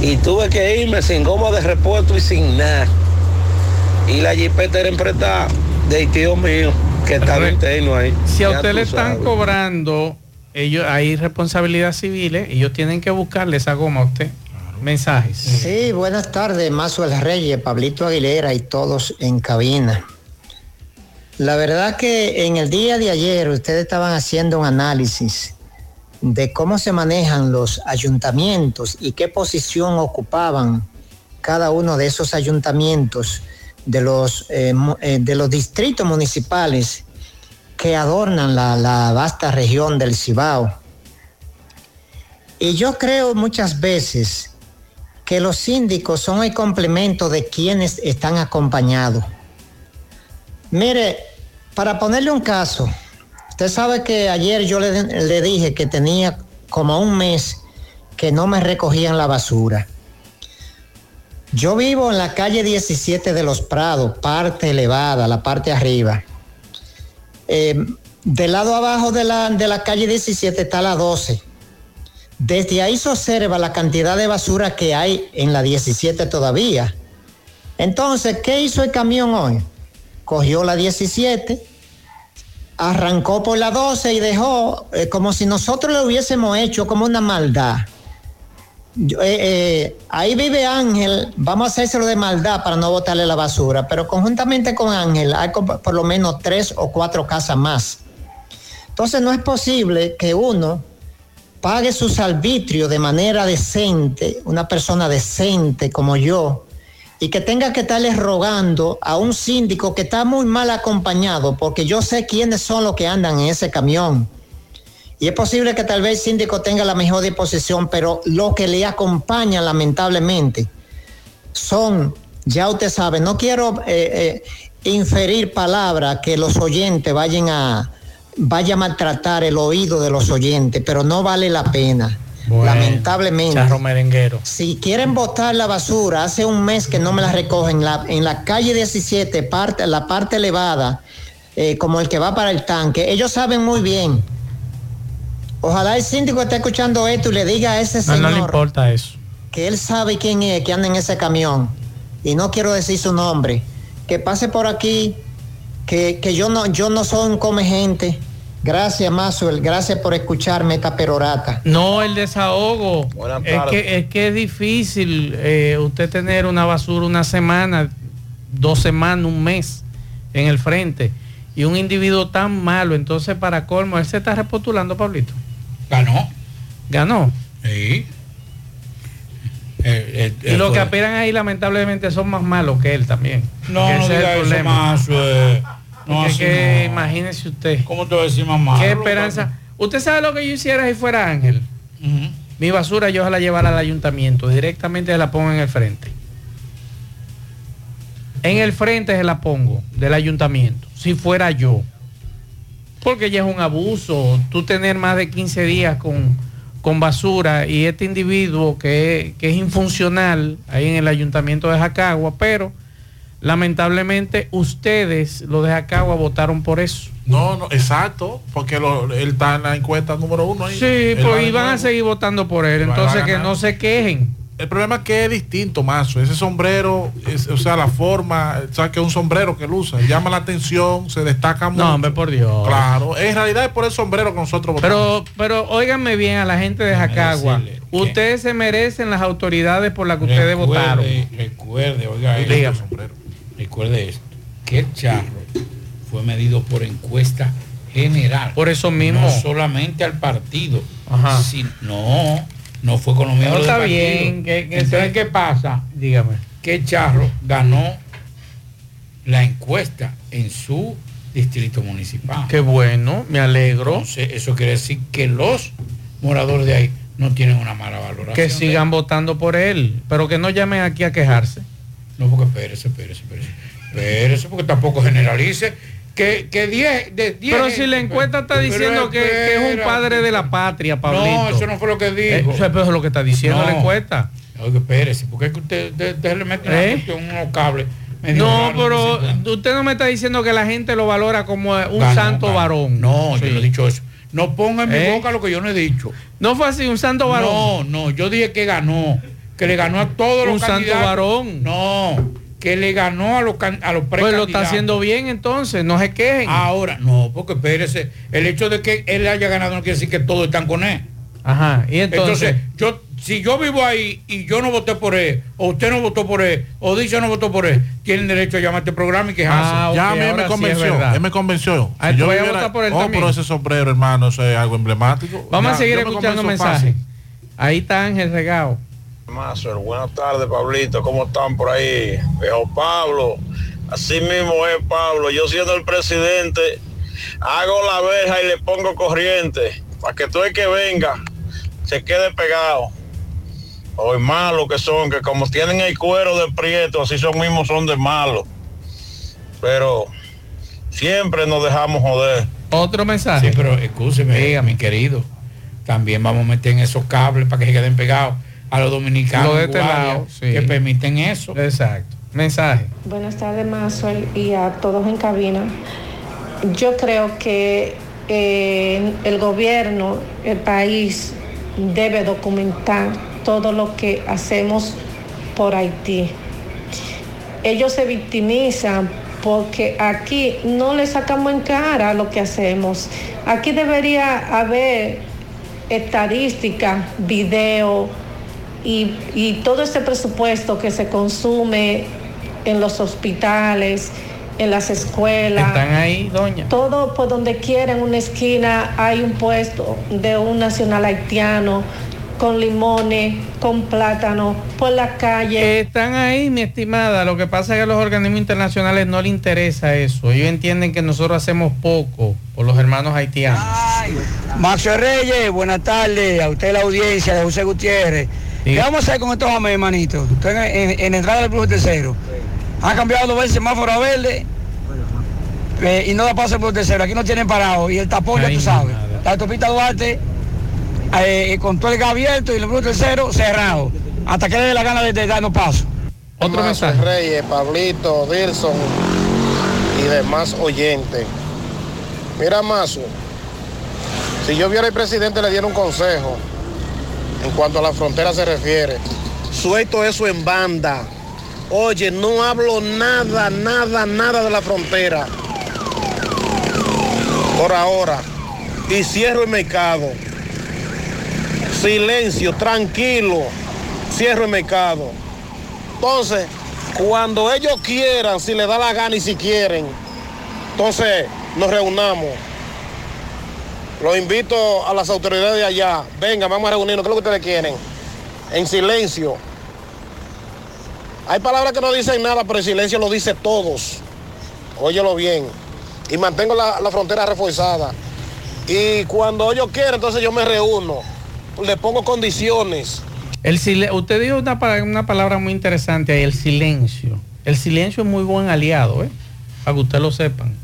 Y tuve que irme sin goma de repuesto y sin nada. Y la jipeta era emprestada de tío mío, que en interno ahí. Si a usted le están sabes. cobrando, ellos hay responsabilidad civiles, ellos tienen que buscarle esa goma a usted. Mensajes. Sí, buenas tardes, Mazo El Reyes, Pablito Aguilera y todos en cabina. La verdad que en el día de ayer ustedes estaban haciendo un análisis de cómo se manejan los ayuntamientos y qué posición ocupaban cada uno de esos ayuntamientos de los, eh, eh, de los distritos municipales que adornan la, la vasta región del Cibao. Y yo creo muchas veces que los síndicos son el complemento de quienes están acompañados. Mire, para ponerle un caso, usted sabe que ayer yo le, le dije que tenía como un mes que no me recogían la basura. Yo vivo en la calle 17 de los Prados, parte elevada, la parte arriba. Eh, del lado abajo de la, de la calle 17 está la 12. Desde ahí se observa la cantidad de basura que hay en la 17 todavía. Entonces, ¿qué hizo el camión hoy? Cogió la 17, arrancó por la 12 y dejó eh, como si nosotros lo hubiésemos hecho como una maldad. Eh, eh, ahí vive Ángel, vamos a hacérselo de maldad para no botarle la basura, pero conjuntamente con Ángel hay por lo menos tres o cuatro casas más. Entonces no es posible que uno pague sus arbitrios de manera decente, una persona decente como yo, y que tenga que estarle rogando a un síndico que está muy mal acompañado, porque yo sé quiénes son los que andan en ese camión. Y es posible que tal vez el síndico tenga la mejor disposición, pero lo que le acompaña lamentablemente son, ya usted sabe, no quiero eh, eh, inferir palabras que los oyentes vayan a, vaya a maltratar el oído de los oyentes, pero no vale la pena. Lamentablemente. Charro merenguero. Si quieren botar la basura, hace un mes que no me la recogen, la, en la calle 17, parte, la parte elevada, eh, como el que va para el tanque, ellos saben muy bien. Ojalá el síndico esté escuchando esto y le diga a ese No, señor no le importa eso. que él sabe quién es, que anda en ese camión, y no quiero decir su nombre, que pase por aquí, que, que yo no, yo no soy un come gente. Gracias, Mazuel, gracias por escucharme esta perorata. No, el desahogo. Es que, es que es difícil eh, usted tener una basura una semana, dos semanas, un mes en el frente. y un individuo tan malo, entonces para colmo, él se está repostulando, Pablito. Ganó. Ganó. Sí. Eh, Y los que aspiran ahí lamentablemente son más malos que él también. No, no ese es el diga eso problema. más. eh, no, así que no. imagínese usted. ¿Cómo te voy a decir malo? ¿Qué esperanza? ¿Usted sabe lo que yo hiciera si fuera Ángel? Mi basura yo la llevara al ayuntamiento, directamente se la pongo en el frente. En el frente se la pongo del ayuntamiento, si fuera yo. Porque ya es un abuso, tú tener más de 15 días con, con basura y este individuo que, que es infuncional ahí en el ayuntamiento de Jacagua, pero lamentablemente ustedes, los de Jacagua, votaron por eso. No, no, exacto, porque lo- él está en la encuesta número uno ahí. Sí, pues iban a seguir votando por él, entonces que no se quejen. El problema es que es distinto, Mazo. Ese sombrero, es- o sea, la forma, sabes que es un sombrero que él usa, llama la atención, se destaca mucho. No, hombre, por Dios. Claro, en realidad es por el sombrero que nosotros votamos. Pero, pero óiganme bien a la gente de Jacagua. Ustedes se merecen las autoridades por las que ustedes votaron. Recuerde, recuerde, oiga, esto, Dígame. Recuerde esto, que el charro fue medido por encuesta general. Por eso mismo. No solamente al partido. Ajá. Si- no, no fue con los No, miembros está del partido. bien, que- que Entonces, ¿qué pasa? Dígame. Que Charro ganó la encuesta en su distrito municipal. Qué bueno, me alegro. Entonces, eso quiere decir que los moradores de ahí no tienen una mala valoración. Que sigan votando por él, pero que no llamen aquí a quejarse. No, porque espérese, espérese, espérese. Espérese, porque tampoco generalice. Que, que 10 de 10. Pero si la encuesta está diciendo que, que es un padre de la patria, Pablito. No, eso no fue lo que dijo. Eh, eso es lo que está diciendo la encuesta. Oiga, espérese, porque es que usted, usted- usted le mete ¿Eh? cuestión, unos cables. No, pero usted no me está diciendo que la gente lo valora como un santo varón. No, yo no he dicho eso. No ponga en mi ¿Eh? boca lo que yo no he dicho. No fue así, un santo varón. No, no, yo dije que ganó. Que le ganó a todos los Un santo varón. No, que le ganó a los, a los Pues lo está haciendo bien entonces, no se quejen. Ahora, no, porque espérese, el hecho de que él haya ganado no quiere decir que todos están con él. Ajá, y entonces, yo, si yo vivo ahí y yo no voté por él, o usted no votó por él, o dice no votó por él, tienen derecho a llamar a este programa y quejarse. Ah, ya a mí él me sí convenció, verdad. él me convenció. Ah, a votar por él oh, también. pero ese sombrero, hermano, eso es algo emblemático. vamos Ya, a seguir me escuchando mensajes. Ahí está Ángel Regao. Mazo, buenas tardes, Pablito. ¿Cómo están por ahí? Viejo Pablo. Así mismo es, Pablo. Yo siendo el presidente, hago la verja y le pongo corriente para que todo el que venga se quede pegado. Hoy malos que son, que como tienen el cuero de prieto, así son mismos son de malos. Pero siempre nos dejamos joder. Otro mensaje. Sí, pero escúcheme, mi querido. También vamos a meter en esos cables para que se queden pegados a los dominicanos Lo de este lado, sí. que permiten eso. Exacto. Mensaje. Buenas tardes, Mazuel, y a todos en cabina. Yo creo que eh, el gobierno, el país, debe documentar todo lo que hacemos por Haití. Ellos se victimizan porque aquí no le sacamos en cara lo que hacemos. Aquí debería haber estadística, video y, y todo ese presupuesto que se consume en los hospitales, en las escuelas. Están ahí, doña. Todo por donde quiera, en una esquina, hay un puesto de un nacional haitiano con limones, con plátano, por la calle. Están ahí, mi estimada. Lo que pasa es que a los organismos internacionales no les interesa eso. Ellos entienden que nosotros hacemos poco por los hermanos haitianos. Maxo Reyes, buenas tardes. A usted la audiencia de José Gutiérrez. ¿Qué vamos a hacer con estos amén, hermanito? Estoy en, en- en entrada del Brujo Tercero. Han cambiado dos veces el semáforo a verde eh, y no da paso el Brujo Tercero. Aquí no tienen parado y el tapón, ya tú sabes. La autopista Duarte eh, con todo el gas abierto y el Brujo Tercero cerrado. Hasta que le dé la gana de, de darnos paso. Otro Mazo Reyes, Pablito, Dilson y demás oyentes. Mira, Mazo, si yo viera al presidente le diera un consejo en cuanto a la frontera se refiere, suelto eso en banda. Oye, no hablo nada, nada, nada de la frontera. Por ahora. Y cierro el mercado. Silencio, tranquilo. Cierro el mercado. Entonces, cuando ellos quieran, si les da la gana y si quieren, entonces nos reunamos. Los invito a las autoridades de allá. Venga, vamos a reunirnos. ¿Qué es lo que ustedes quieren? En silencio. Hay palabras que no dicen nada, pero el silencio lo dice todos. Óyelo bien. Y mantengo la, la frontera reforzada. Y cuando ellos quieren, entonces yo me reúno. Le pongo condiciones. El usted dijo una, una palabra muy interesante ahí, el silencio. El silencio es muy buen aliado, ¿eh? Para que ustedes lo sepan.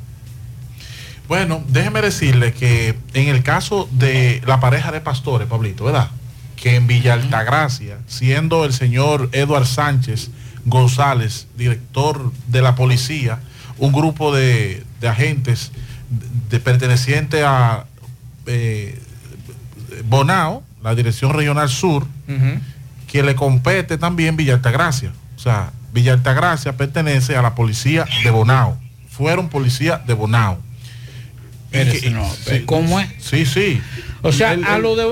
Bueno, déjeme decirle que en el caso de la pareja de pastores, Pablito, ¿verdad? Que en Villa Altagracia, siendo el señor Eduard Sánchez González, director de la policía, un grupo de, de agentes de, perteneciente a eh, Bonao, la Dirección Regional Sur, que le compete también Villa Altagracia. O sea, Villa Altagracia pertenece a la policía de Bonao. Fueron policía de Bonao. Espérese, no, ¿cómo es? Sí, sí. O sea, El- a lo de...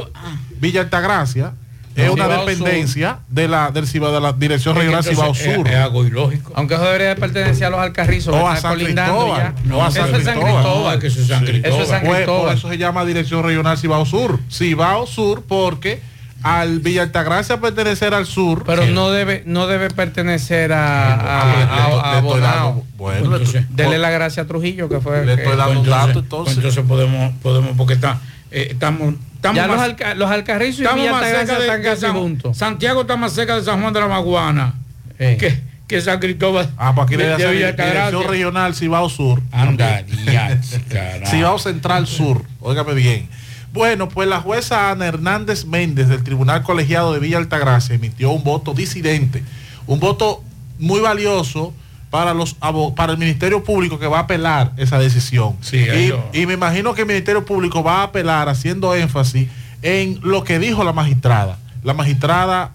Villa Altagracia es No, una Cibao dependencia de la del Cibao, de la Dirección Regional Cibao Sur. es- es algo ilógico. Aunque eso debería de pertenecer a los alcarrizos. O a San Cristóbal. ya. No, a San Eso es San Cristóbal. Cristóbal. que eso es San Sí. Cristóbal. Eso es San Pues, por eso se llama Dirección Regional Cibao Sur. Cibao Sur porque al Villa Altagracia pertenecer al sur. Pero no debe, no debe pertenecer a, a, a- Bonao. bueno, le estoy- Dele la gracia a Trujillo, que fue. Le que- estoy dando un Pues dato, entonces, pues entonces podemos, podemos, porque está, eh, estamos, estamos Ya los, alca- los alcarrizos y estamos Villa más Altagracia cerca de, están de casi San- juntos. Santiago está más cerca de San Juan de la Maguana que, que San Cristóbal. Ah, pues aquí le de- voy a de hacer Villa Dirección. Regional Cibao Sur. Anda. Cibao Central Sur. Óigame bien. Bueno, pues la jueza Ana Hernández Méndez del Tribunal Colegiado de Villa Altagracia emitió un voto disidente, un voto muy valioso para los para el Ministerio Público que va a apelar esa decisión. ahí y, lo- y me imagino que el Ministerio Público va a apelar haciendo énfasis en lo que dijo la magistrada, la magistrada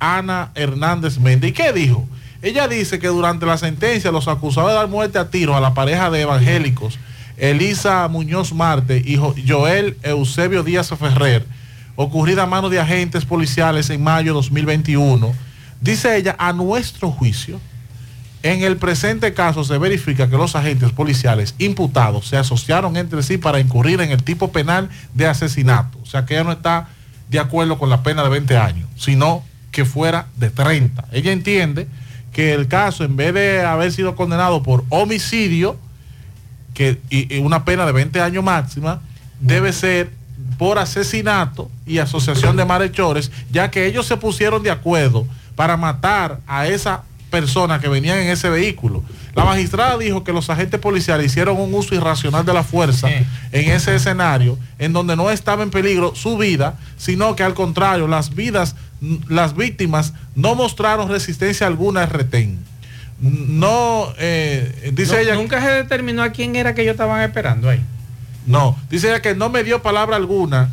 Ana Hernández Méndez. ¿Y qué dijo? Ella dice que durante la sentencia los acusados de dar muerte a tiros a la pareja de evangélicos, Elisa Muñoz Marte y Jo- Joel Eusebio Díaz Ferrer, ocurrida a manos de agentes policiales en mayo de 2021, dice ella, a nuestro juicio, en el presente caso se verifica que los agentes policiales imputados se asociaron entre sí para incurrir en el tipo penal de asesinato. O sea que ella no está de acuerdo con la pena de 20 años, sino que fuera de 30. Ella entiende que el caso, en vez de haber sido condenado por homicidio, que, y, y una pena de 20 años máxima, debe ser por asesinato y asociación de malhechores, ya que ellos se pusieron de acuerdo para matar a esa persona que venían en ese vehículo. La magistrada dijo que los agentes policiales hicieron un uso irracional de la fuerza en ese escenario, en donde no estaba en peligro su vida, sino que al contrario, las vidas, las víctimas no mostraron resistencia alguna al retén. No, eh, dice No, ella. Nunca se determinó a quién era que ellos estaban esperando ahí. No, dice ella que no me dio palabra alguna,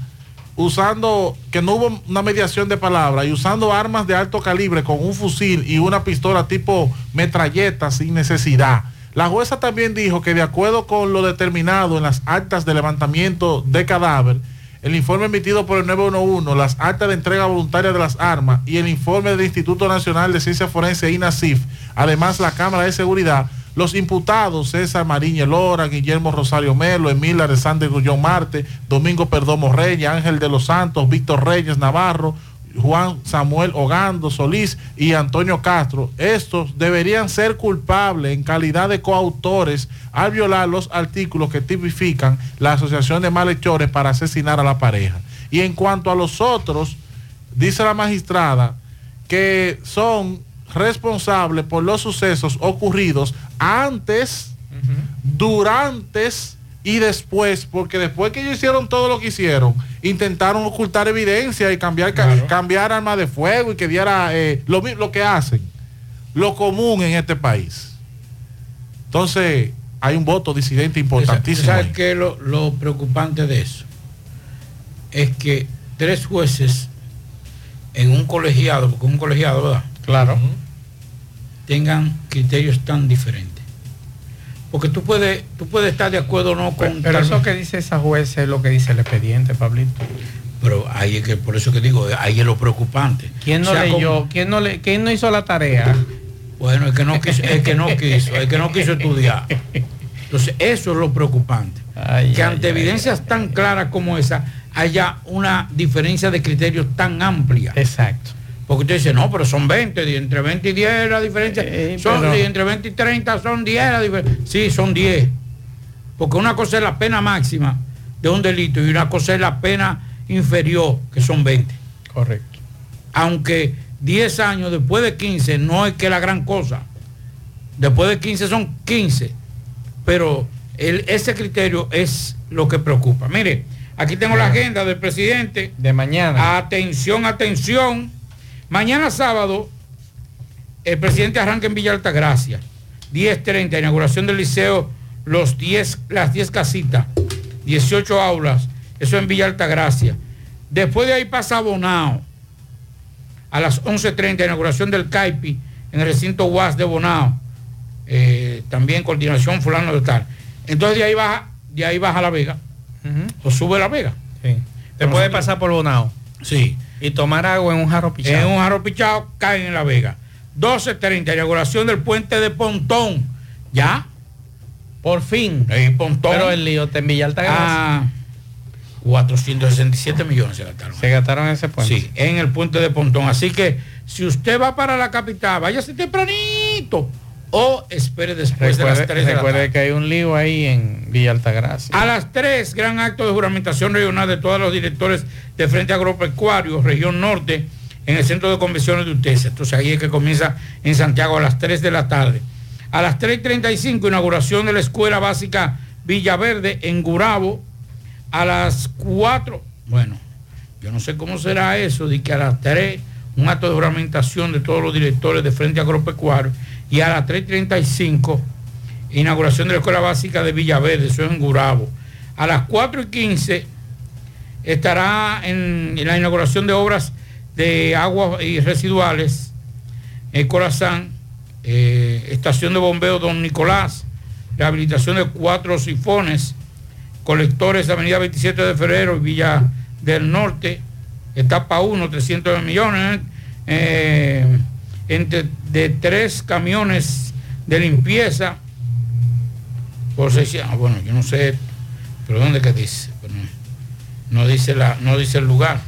usando, que no hubo una mediación de palabra y usando armas de alto calibre con un fusil y una pistola tipo metralleta sin necesidad. La jueza también dijo que de acuerdo con lo determinado en las actas de levantamiento de cadáver, el informe emitido por el 911, las actas de entrega voluntaria de las armas y el informe del Instituto Nacional de Ciencia Forense INACIF, además la Cámara de Seguridad, los imputados César Mariña Lora, Guillermo Rosario Melo, Emil Alexander Gullón Marte, Domingo Perdomo Reyes, Ángel de los Santos, Víctor Reyes Navarro, Juan Samuel Ogando Solís y Antonio Castro, estos deberían ser culpables en calidad de coautores al violar los artículos que tipifican la asociación de malhechores para asesinar a la pareja. Y en cuanto a los otros, dice la magistrada que son responsables por los sucesos ocurridos antes, durante y después, porque después que ellos hicieron todo lo que hicieron, intentaron ocultar evidencia y cambiar, ca- cambiar armas de fuego y que diera eh, lo, que hacen, lo común en este país. Entonces, hay un voto disidente importantísimo. ¿Sabes qué lo, lo preocupante de eso? Es que tres jueces en un colegiado, porque un colegiado, ¿verdad? Claro. Tengan criterios tan diferentes. Porque tú puedes, tú puedes estar de acuerdo o no con... Pero eso que dice esa jueza es lo que dice el expediente, Pablito. Pero ahí es que, por eso que digo, ahí es lo preocupante. ¿Quién no O sea, leyó? como- ¿Quién no, le, ¿Quién no hizo la tarea? Bueno, el que no quiso, el que no quiso, el que no quiso estudiar. Entonces, eso es lo preocupante. que ante evidencias tan claras como esa, haya una diferencia de criterios tan amplia. Exacto. Porque usted dice, no, pero son 20, y entre 20 y 10 la diferencia. son, pero- y entre 20 y 30 son 10 la diferencia. Sí, son 10. Porque una cosa es la pena máxima de un delito y una cosa es la pena inferior, que son 20. Correcto. Aunque 10 años después de 15 no es que la gran cosa. Después de 15 son 15. Pero el- ese criterio es lo que preocupa. Mire, aquí tengo la agenda del presidente. De mañana. Atención, atención. Mañana sábado, el presidente arranca en Villa Altagracia. 10.30, inauguración del liceo, los 10, las 10 casitas, 18 aulas. Eso en Villa Altagracia. Después de ahí pasa Bonao. A las 11.30, inauguración del CAIPI en el recinto UAS de Bonao. Eh, también coordinación fulano de tal. Entonces de ahí baja, de ahí baja La Vega. O sube La Vega. Sí. Después de pasar por Bonao. Sí. Y tomar agua en un jarro pichado. En un jarro pichado caen en La Vega. 12.30, inauguración del puente de Pontón. ¿Ya? Por fin. Pontón. Pero el lío está en Villa Altagracia. Ah, 467 millones se gastaron. Se gastaron ese puente. Sí, en el puente de Pontón. Así que si usted va para la capital, váyase tempranito o espere después de las 3 de la recuerde tarde. que hay un lío ahí en Villa Altagracia. A las 3, gran acto de juramentación regional de todos los directores de Frente Agropecuario, región norte, en el centro de convenciones de Utesa. Entonces ahí es que comienza en Santiago a las 3 de la tarde. A las 3.35, inauguración de la Escuela Básica Villaverde en Gurabo. A las 4, bueno, yo no sé cómo será eso, de que a las 3, un acto de juramentación de todos los directores de Frente Agropecuario. Y a las 3.35, inauguración de la Escuela Básica de Villaverde, eso es en Gurabo. A las 4 y 15 estará en, en la inauguración de obras de aguas y residuales en Corazán, eh, estación de bombeo Don Nicolás, rehabilitación de cuatro sifones, colectores Avenida 27 de Febrero y Villa del Norte, etapa 1, 300 millones, eh, entre, de tres camiones de limpieza, por 600, ah, bueno, yo no sé, pero ¿dónde que dice? Pero no, dice la, no dice el lugar,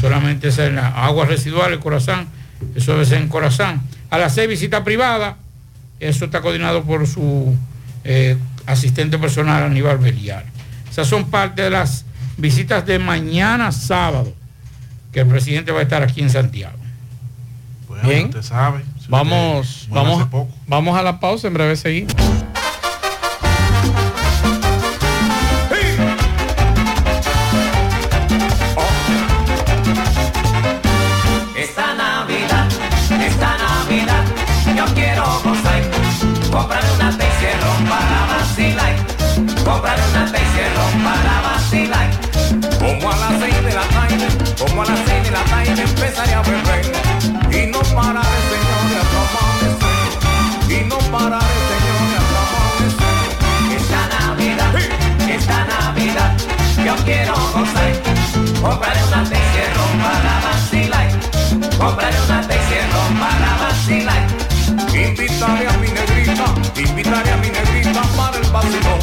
solamente es en la aguas residuales, Corazán, eso es en Corazán. A las seis visita privada, eso está coordinado por su eh, asistente personal Aníbal Beliar. Esas son parte de las visitas de mañana sábado, que el presidente va a estar aquí en Santiago. Bien. Usted sabe. si Vamos, usted vamos, poco. vamos a la pausa, en breve seguimos. Esta Navidad, esta Navidad, yo quiero gozar. Comprar una ron para vacilar. Comprar una ron para vacilar. Como a las seis de la tarde, como a las seis de la tarde empezaré a beber. Y no pararé, señores, hasta amanecer. Y no pararé, señores, hasta amanecer. Esta Navidad, esta Navidad, yo quiero gozar. Compraré una ron para vacilar. Compraré una ron para vacilar. Invitaré a mi negrita, invitaré a mi negrita para el vacilón.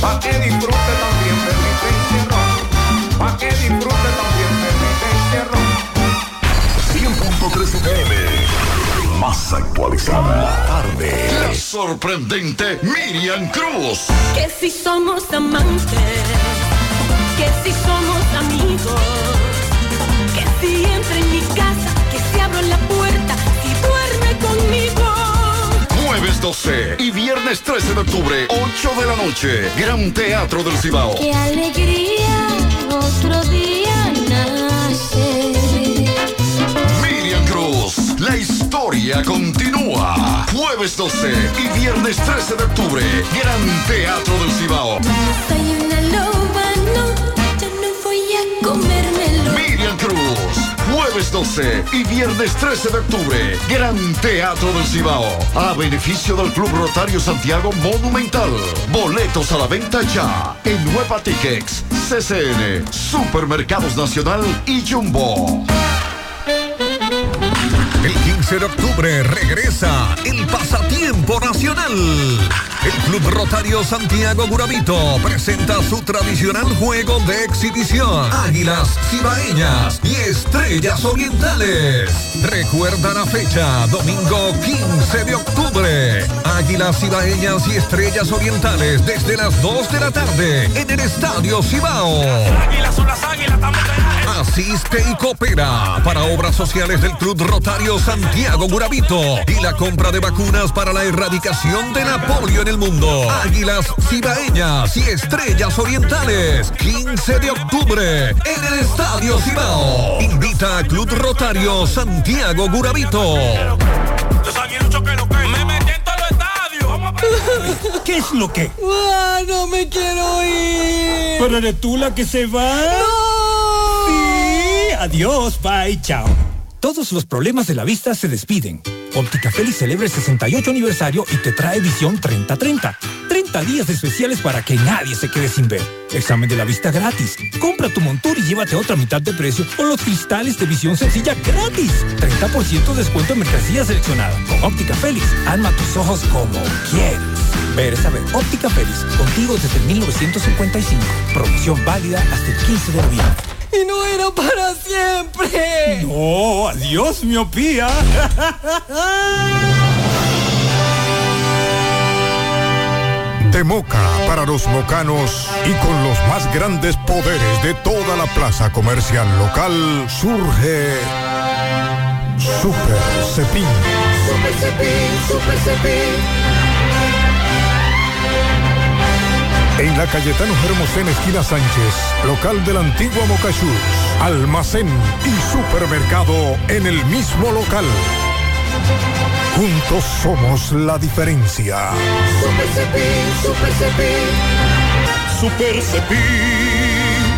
Pa' que disfrute también de mi encierrón. Pa' que disfrute también de mi. 100.3 FM. Más actualizada. La tarde. La sorprendente Miriam Cruz. Que si somos amantes, que si somos amigos, que si entra en mi casa, que si abro la puerta, si duerme conmigo. Jueves 12 y viernes 13 de octubre, 8 de la noche. Gran Teatro del Cibao. Qué alegría, otro día historia continúa. Jueves 12 y viernes 13 de octubre, Gran Teatro del Cibao. Soy una loba, no, yo no voy a comérmelo. Miriam Cruz, jueves 12 y viernes 13 de octubre, Gran Teatro del Cibao. A beneficio del Club Rotario Santiago Monumental. Boletos a la venta ya en Nueva Tickets, CCN, Supermercados Nacional y Jumbo. El 15 de octubre regresa el pasatiempo tiempo nacional. El Club Rotario Santiago Guravito presenta su tradicional juego de exhibición. Águilas Cibaeñas y Estrellas Orientales. Recuerda la fecha, domingo 15 de octubre. Águilas Cibaeñas y Estrellas Orientales desde las 2 de la tarde en el Estadio Cibao. Águilas son las águilas, estamos Asiste y coopera para obras sociales del Club Rotario Santiago Guravito y la compra de vacunas para la erradicación de la polio en el mundo. Águilas Cibaeñas y Estrellas Orientales, 15 de octubre en el Estadio Cibao. Invita a Club Rotario Santiago a ¿Qué es lo que? ¡Ah, no me quiero ir! ¿Pero eres tú la que se va? Adiós, bye, chao. Todos los problemas de la vista se despiden. Óptica Félix celebra el 68 aniversario y te trae visión 30-30. 30 días especiales para que nadie se quede sin ver. Examen de la vista gratis. Compra tu montura y llévate otra mitad de precio o los cristales de visión sencilla gratis. 30% de descuento en mercancía seleccionada. Con Óptica Félix, arma tus ojos como quieres. Ver es saber. Óptica Félix, contigo desde 1955. Promoción válida hasta el 15 de noviembre. ¡Y no era para siempre! No, adiós, miopía. De Moca para los mocanos y con los más grandes poderes de toda la plaza comercial local surge Super Cepín. Super Cepín, Super Cepín. En la Cayetano Hermosén, esquina Sánchez, local de la antigua Mocachus, almacén y supermercado en el mismo local. Juntos somos la diferencia. Super Cepín, Super Cepín. Super Cepín.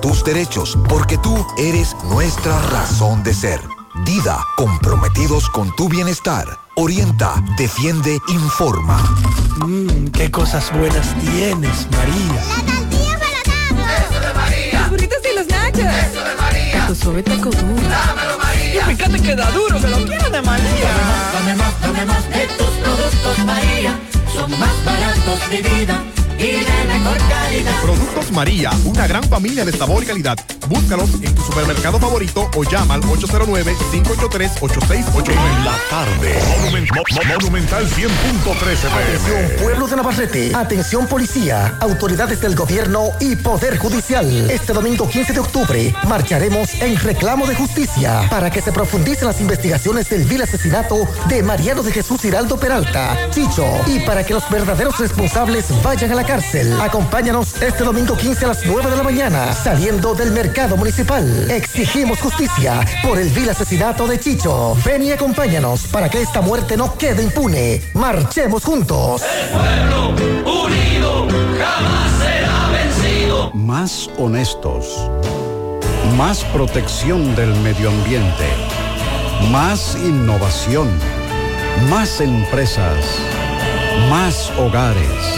tus derechos, porque tú eres nuestra razón de ser. Dida, comprometidos con tu bienestar. Orienta, defiende, informa. Mmm, qué cosas buenas tienes, María. Eso de María. Los burritos y los nachos. Eso de María. Tu suave taco duro. Dámelo, María. Y fíjate que da duro, que lo quiero de María. Dame más, dame más de tus productos, María. Son más baratos de vida y de mejor calidad. Productos María, una gran familia de sabor y calidad. Búscalos en tu supermercado favorito o llama al 809-583-8689. En la tarde, Monumen- Mo- Mo- Monumental 100.13 Atención, pueblo de Navarrete. Atención, policía, autoridades del gobierno y poder judicial. Este domingo 15 de octubre marcharemos en reclamo de justicia para que se profundicen las investigaciones del vil asesinato de Mariano de Jesús Hiraldo Peralta, Chicho, y para que los verdaderos responsables vayan a la cárcel. Acompáñanos este domingo 15 a las 9 de la mañana, saliendo del mercado municipal. Exigimos justicia por el vil asesinato de Chicho. Ven y acompáñanos para que esta muerte no quede impune. Marchemos juntos. Pueblo unido jamás será vencido. Más honestos. Más protección del medio ambiente. Más innovación. Más empresas. Más hogares.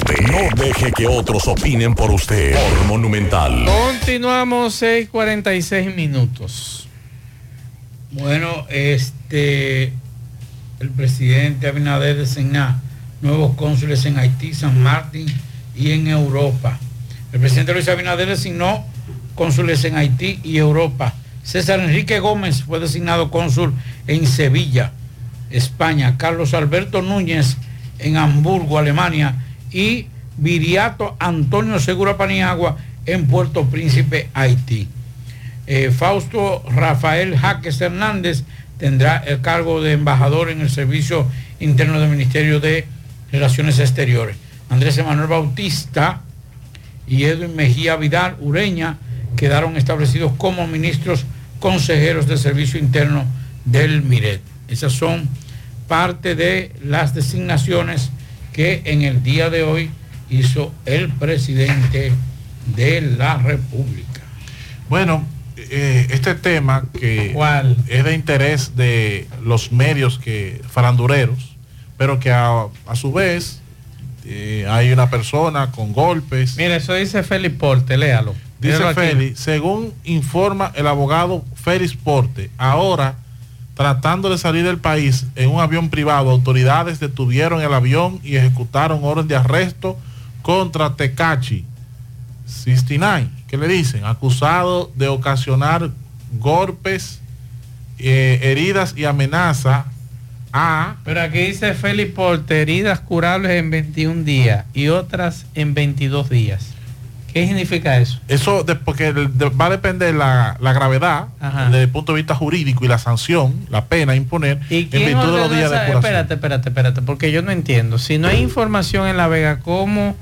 No deje que otros opinen por usted. Monumental. Continuamos 6:46 minutos. Bueno, este, el presidente Abinader designa nuevos cónsules en Haití, San Martín y en Europa. El presidente Luis Abinader designó cónsules en Haití y Europa. César Enrique Gómez fue designado cónsul en Sevilla, España. Carlos Alberto Núñez en Hamburgo, Alemania. Y Viriato Antonio Segura Paniagua en Puerto Príncipe, Haití. Eh, Fausto Rafael Jaques Hernández tendrá el cargo de embajador en el Servicio Interno del Ministerio de Relaciones Exteriores. Andrés Emanuel Bautista y Edwin Mejía Vidal Ureña quedaron establecidos como ministros consejeros de Servicio Interno del MIRET. Esas son parte de las designaciones que en el día de hoy hizo el presidente de la República. Bueno, eh, este tema que es de interés de los medios que farandureros, pero que a, a su vez eh, hay una persona con golpes. Mira, eso dice Félix Porte, léalo. Dice. Félix, según informa el abogado Félix Porte, ahora tratando de salir del país en un avión privado, autoridades detuvieron el avión y ejecutaron orden de arresto contra Tecachi 69, que le dicen, acusado de ocasionar golpes, eh, heridas y amenaza a Pero aquí dice Félix Porte, heridas curables en 21 días y otras en 22 días. ¿Qué significa eso? Eso de- porque de- va a depender la, la gravedad Ajá. desde el punto de vista jurídico y la sanción, la pena a imponer en ¿Quién virtud de los días de. Espérate, espérate, espérate, porque yo no entiendo. Si no hay información en La Vega, ¿cómo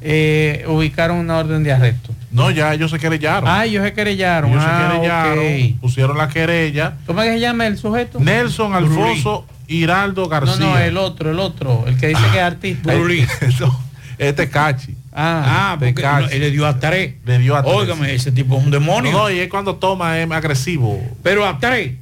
eh, ubicaron una orden de arresto? No, ya ellos se querellaron. Ah, ellos se querellaron. Ellos Ah, se querellaron, pusieron la querella. ¿Cómo es que se llama el sujeto? Nelson Alfonso Hiraldo No, García. no, el otro, el otro, el que dice que es artista. No, este cachi. Ah, porque Tecachi. no, él le dio a tres. Le dio a tres. Óigame, ese tipo es un demonio. No, y es cuando toma es agresivo. Pero a tres.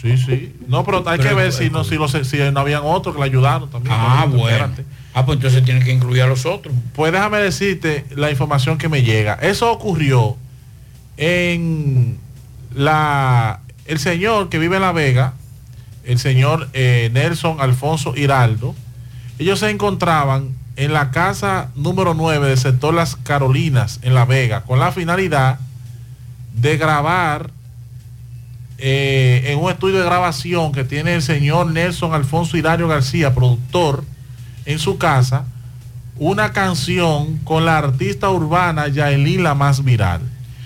Sí, sí. No, pero hay Pero- que ver si no, si, los, si no habían otros que le ayudaron también. Ah, Espérate. bueno. Ah, pues entonces tiene que incluir a los otros. Pues déjame decirte la información que me llega. Eso ocurrió en la el señor que vive en La Vega, el señor eh, Nelson Alfonso Hiraldo. Ellos se encontraban en la casa número 9 del sector Las Carolinas, en La Vega, con la finalidad de grabar eh, en un estudio de grabación que tiene el señor Nelson Alfonso Hilario García, productor, en su casa, una canción con la artista urbana Yaelin la más viral.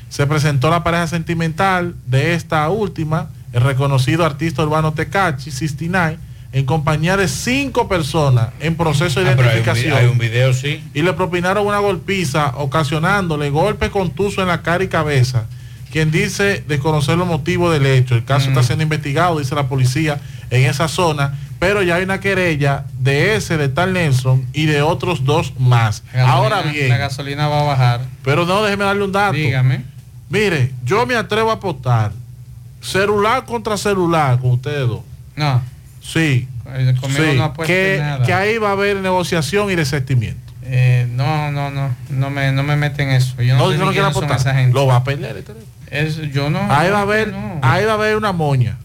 Se presentó la pareja sentimental de esta última, el reconocido artista urbano Tecachi 69, en compañía de cinco personas en proceso de Ah, pero hay un identificación. hay un video, sí. Y le propinaron una golpiza, ocasionándole golpes contusos en la cara y cabeza. Quien dice desconocer los motivos del hecho. El caso está siendo investigado, dice la policía, en esa zona. Pero ya hay una querella de ese, de tal Nelson, y de otros dos más. Gasolina- Ahora bien, La gasolina va a bajar. pero no, déjeme darle un dato. Dígame. Mire, yo me atrevo a apostar. Celular contra celular con ustedes dos. No. Sí. Eh, Conmigo sí, no apueste que, nada. que ahí va a haber negociación y desestimiento. Eh, no, no, no, no me, no me meten eso. Yo no, No, no quiero apostar. esa gente. Lo va a perder este Es- yo no. ahí va a haber, no. ahí va a haber una moña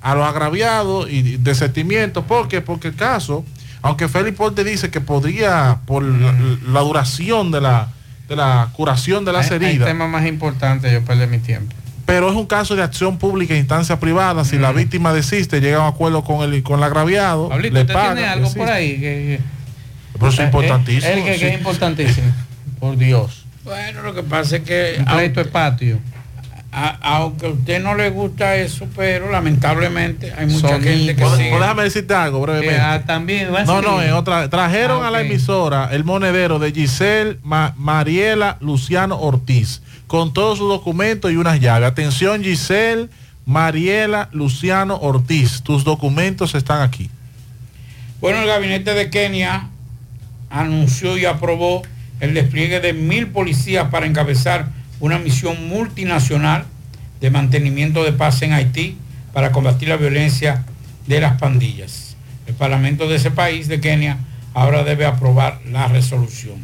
a los agraviados y desestimiento. ¿Por qué? Porque el caso, aunque Félix Porte dice que podría, por la, la duración de la, de la curación de las Hay- heridas, temas más importantes, yo perdí mi tiempo. Pero es un caso de acción pública en instancia privada. Si la víctima desiste, llega a un acuerdo con el, con el agraviado, Pablito, le ¿usted paga. tiene algo por ahí? Que, Pero eso es Eh, importantísimo. eh, el que- es importantísimo. Por Dios. Bueno, lo que pasa es que... Un pleito de patio. a- aunque a usted no le gusta eso, pero lamentablemente hay mucha Son gente que Pues, sigue. pues déjame decirte algo brevemente. Eh, ah, también, va a No, no, en otra. Trajeron Ah, a la emisora el monedero de Giselle Ma- Mariela Luciano Ortiz con todos sus documentos y unas llaves. Atención, Giselle Mariela Luciano Ortiz, tus documentos están aquí. Bueno, el gabinete de Kenia anunció y aprobó el despliegue de mil policías para encabezar una misión multinacional de mantenimiento de paz en Haití para combatir la violencia de las pandillas. El Parlamento de ese país, de Kenia, ahora debe aprobar la resolución.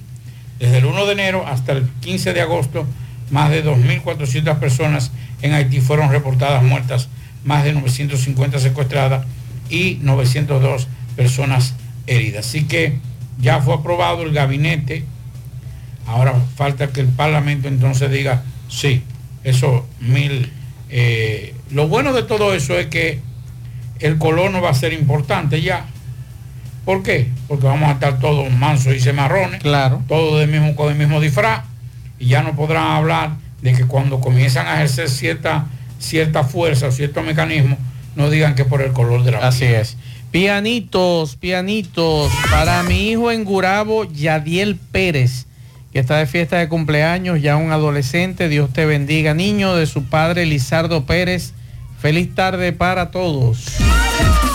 Desde el 1 de enero hasta el 15 de agosto, más de 2.400 personas en Haití fueron reportadas muertas, más de 950 secuestradas y 902 personas heridas. Así que ya fue aprobado el gabinete. Ahora falta que el Parlamento entonces diga, sí, eso mil... eh, lo bueno de todo eso es que el colono va a ser importante ya. ¿Por qué? Porque vamos a estar todos mansos y cimarrones. Claro. Todos del mismo, con el mismo disfraz. Y ya no podrán hablar de que cuando comienzan a ejercer cierta, cierta fuerza o cierto mecanismo, no digan que por el color de la Así piel. es. Pianitos, pianitos. Para mi hijo en Gurabo, Yadiel Pérez, que está de fiesta de cumpleaños, ya un adolescente. Dios te bendiga, niño de su padre Lizardo Pérez. Feliz tarde para todos.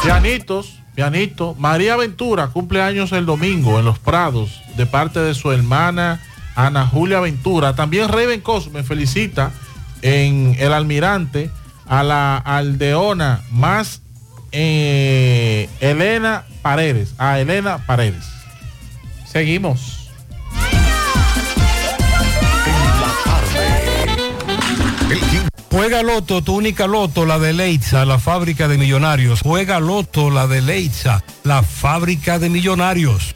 Pianitos, pianito. María Ventura cumple años el domingo en Los Prados de parte de su hermana Ana Julia Ventura. También Raven Cosme felicita en El Almirante a la aldeona más eh, Elena Paredes. A Elena Paredes. Seguimos. Juega Loto, tu única Loto, la de Leitza, la fábrica de millonarios. Juega Loto, la de Leitza, la fábrica de millonarios.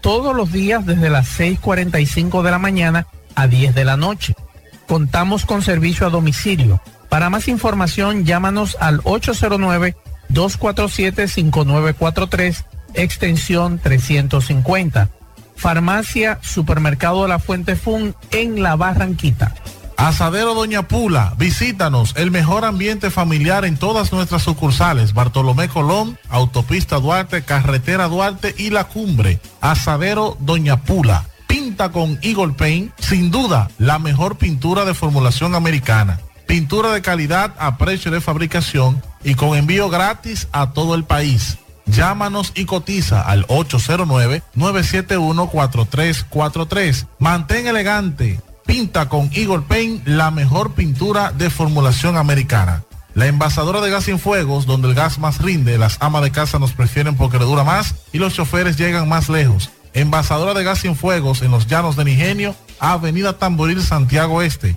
todos los días desde las 6.45 de la mañana a 10 de la noche. Contamos con servicio a domicilio. Para más información llámanos al 809-247-5943 extensión 350. Farmacia Supermercado La Fuente Fun en La Barranquita. Asadero Doña Pula, visítanos, el mejor ambiente familiar en todas nuestras sucursales, Bartolomé Colón, Autopista Duarte, Carretera Duarte y La Cumbre. Asadero Doña Pula, pinta con Eagle Paint, sin duda, la mejor pintura de formulación americana. Pintura de calidad a precio de fabricación y con envío gratis a todo el país. Llámanos y cotiza al 809-971-4343. Mantén elegante. Pinta con Eagle Paint la mejor pintura de formulación americana. La envasadora de gas sin fuegos, donde el gas más rinde, las amas de casa nos prefieren porque le dura más y los choferes llegan más lejos. Envasadora de gas sin fuegos en los llanos de Nigenio, Avenida Tamboril, Santiago Este.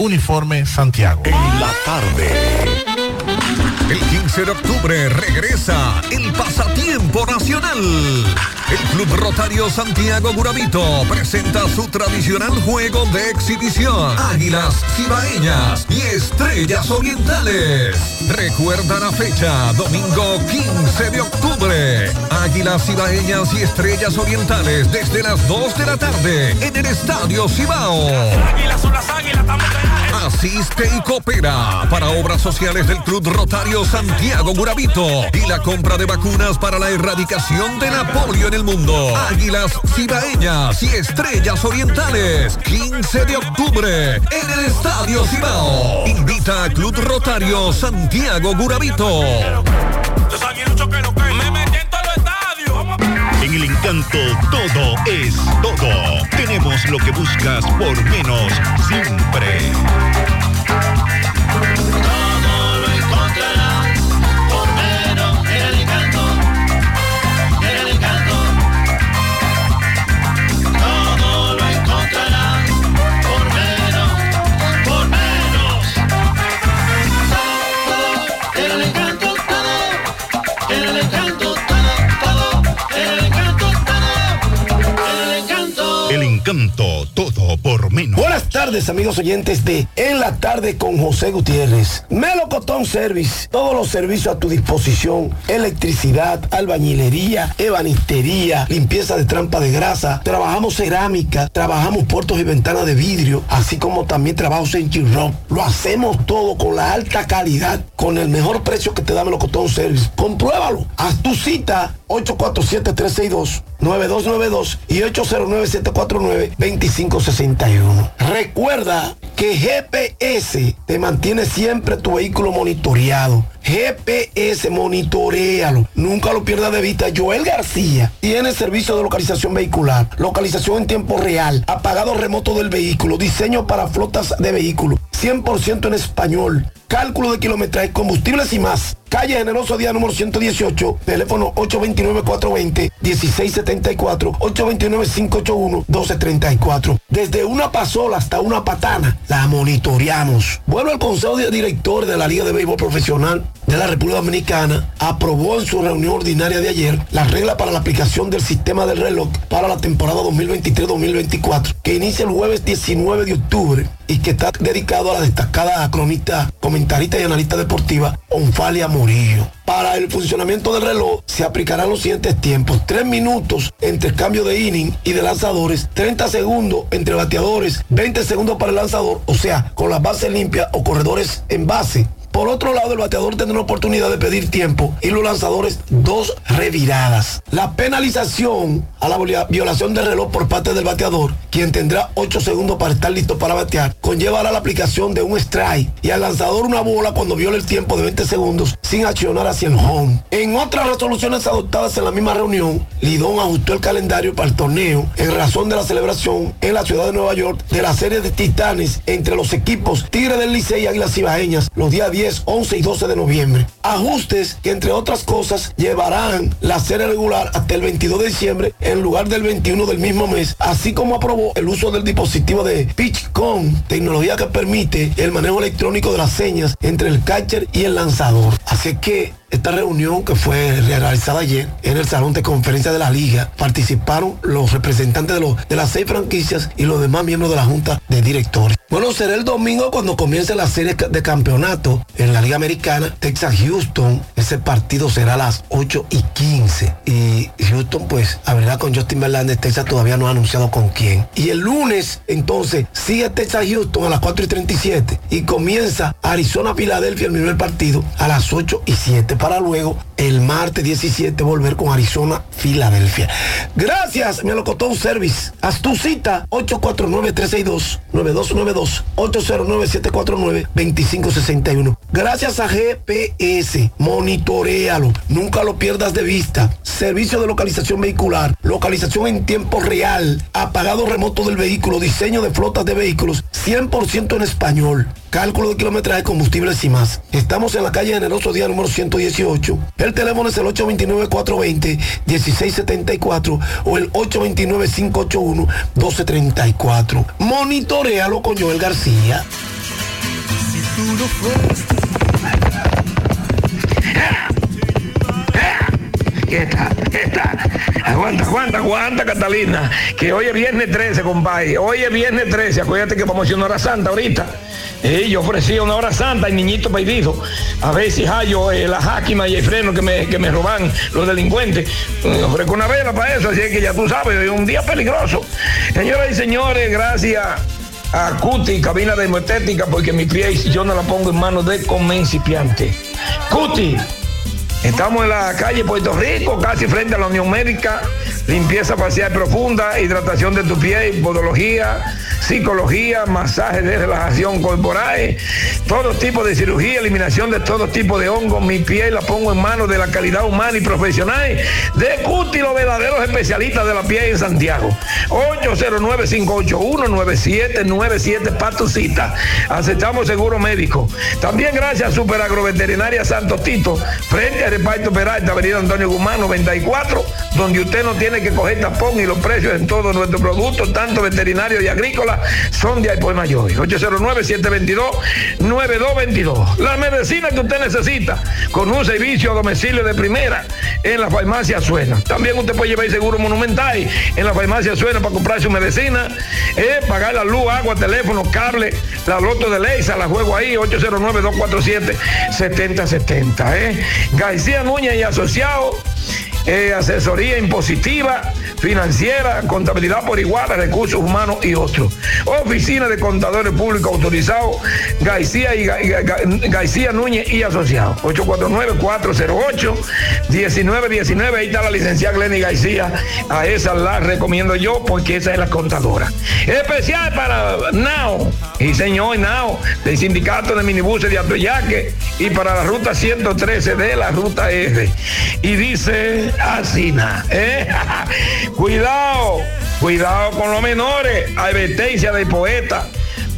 Uniforme Santiago. En la tarde. El 15 de octubre regresa el Pasatiempo Nacional. El Club Rotario Santiago Guravito presenta su tradicional juego de exhibición. Águilas Cibaeñas y Estrellas Orientales. Recuerda la fecha, domingo 15 de octubre. Águilas Cibaeñas y Estrellas Orientales desde las 2 de la tarde en el Estadio Cibao. Águilas son las águilas, Asiste y coopera para obras sociales del Club Rotario Santiago Guravito y la compra de vacunas para la erradicación de la polio en el mundo. Águilas Cibaeñas y Estrellas Orientales, 15 de octubre en el Estadio Cibao. Invita a Club Rotario Santiago Guravito. En el encanto todo es todo. Tenemos lo que buscas por menos siempre. Todo por menos. Buenas tardes, amigos oyentes de En la Tarde con José Gutiérrez. Melocotón Service, todos los servicios a tu disposición: electricidad, albañilería, ebanistería, limpieza de trampa de grasa. Trabajamos cerámica, trabajamos puertos y ventanas de vidrio, así como también trabajos en G-Rock. Lo hacemos todo con la alta calidad, con el mejor precio que te da Melocotón Service. Compruébalo. Haz tu cita 847-362-9292 y 809-749-2561. Recuerda que GPS te mantiene siempre tu vehículo monitoreado. GPS, monitorealo. Nunca lo pierdas de vista. Joel García tiene servicio de localización vehicular, localización en tiempo real, apagado remoto del vehículo, diseño para flotas de vehículos, 100% en español, cálculo de kilometraje, combustibles y más. Calle Generoso Día número 118, teléfono 829-420-1674, 829-581-1234. Desde una pasola hasta una patana, la monitoreamos. Bueno, el Consejo de Director de la Liga de Béisbol Profesional de la República Dominicana aprobó en su reunión ordinaria de ayer la regla para la aplicación del sistema del reloj para la temporada 2023-2024, que inicia el jueves 19 de octubre y que está dedicado a la destacada cronista, comentarista y analista deportiva Onfalia Murillo. Para el funcionamiento del reloj se aplicarán los siguientes tiempos. 3 minutos entre cambio de inning y de lanzadores, 30 segundos entre bateadores, 20 segundos para el lanzador, o sea, con las bases limpias o corredores en base. Por otro lado, el bateador tendrá la oportunidad de pedir tiempo y los lanzadores dos reviradas. La penalización a la viola- violación del reloj por parte del bateador, quien tendrá 8 segundos para estar listo para batear, conllevará la aplicación de un strike y al lanzador una bola cuando viole el tiempo de 20 segundos sin accionar hacia el home. En otras resoluciones adoptadas en la misma reunión, Lidón ajustó el calendario para el torneo en razón de la celebración en la ciudad de Nueva York de la serie de titanes entre los equipos Tigre del Licey y Águilas Ibaeñas los días 10, 11 y 12 de noviembre. Ajustes que entre otras cosas llevarán la serie regular hasta el 22 de diciembre en lugar del 21 del mismo mes, así como aprobó el uso del dispositivo de PitchCom, tecnología que permite el manejo electrónico de las señas entre el catcher y el lanzador. Así que esta reunión que fue realizada ayer en el salón de conferencia de la liga participaron los representantes de, las seis franquicias y los demás miembros de la junta de directores. Bueno, será el domingo cuando comience la serie de campeonato en la liga americana Texas-Houston. Ese partido será a las 8 y 15 y Houston pues a verdad con Justin Verlander Texas todavía no ha anunciado con quién. Y el lunes entonces sigue Texas-Houston a las 4 y 37 y comienza Arizona-Filadelfia el primer partido a las 8 y 7 para luego el martes 17 volver con Arizona, Filadelfia. Gracias, mi Locotón Service. Haz tu cita 849-362-9292, 809-749-2561. Gracias a GPS, monitorealo, nunca lo pierdas de vista. Servicio de localización vehicular, localización en tiempo real, apagado remoto del vehículo, diseño de flotas de vehículos, 100% en español. Cálculo de kilometraje, combustibles y más. Estamos en la calle Generoso Día número 118. El teléfono es el 829-420-1674 o el 829-581-1234. Monitorealo con Joel García. Si tú no fuiste ¿Qué tal? ¿Qué tal? Aguanta, aguanta, aguanta, Catalina. Que hoy es viernes 13, compadre. Hoy es viernes 13. Acuérdate que vamos a hacer una hora santa ahorita. Eh, yo ofrecí una hora santa y niñito pedido. A ver si hallo eh, la jáquima y el freno que me, que me roban los delincuentes. Eh, ofrezco una vela para eso, así que ya tú sabes, es un día peligroso. Señoras y señores, gracias a Cuti, cabina de hemoestética, porque mi pie yo no la pongo en manos de comencipiante. Cuti, Estamos en la calle Puerto Rico, casi frente a la Unión Médica. Limpieza facial profunda, hidratación de tu piel, podología, psicología, masaje de relajación corporal, todo tipo de cirugía, eliminación de todo tipo de hongos. Mi piel la pongo en manos de la calidad humana y profesional de Cuti, los verdaderos especialistas de la piel en Santiago. 809-581-9797 para tu cita. Aceptamos seguro médico. También gracias a Super Agroveterinaria Santo Tito, frente al reparto Peralta, Avenida Antonio Guzmán 94, donde usted no tiene que coger tapón y los precios en todos nuestros productos, tanto veterinarios y agrícolas, son de Aipoy Mayor. 809-722-9222. La medicina que usted necesita con un servicio a domicilio de primera en la farmacia Suena. También usted puede llevar el seguro monumental en la farmacia Suena para comprar su medicina, eh, pagar la luz, agua, teléfono, cable, la loto de Leisa, la juego ahí, 809-247-7070. Eh. García Núñez y Asociados. Eh, asesoría impositiva, financiera, contabilidad por igual, recursos humanos y otros. Oficina de Contadores Públicos Autorizados, García, y, Ga- Ga- Ga- García Núñez y Asociados. 849-408-1919. Ahí está la licenciada Glenny García. A esa la recomiendo yo porque esa es la contadora. Especial para Nao y señor Nao del Sindicato de Minibuses de Atoyaque y para la ruta 113 de la ruta F. Y dice así, na, ¿eh? cuidado, cuidado con los menores, advertencia del poeta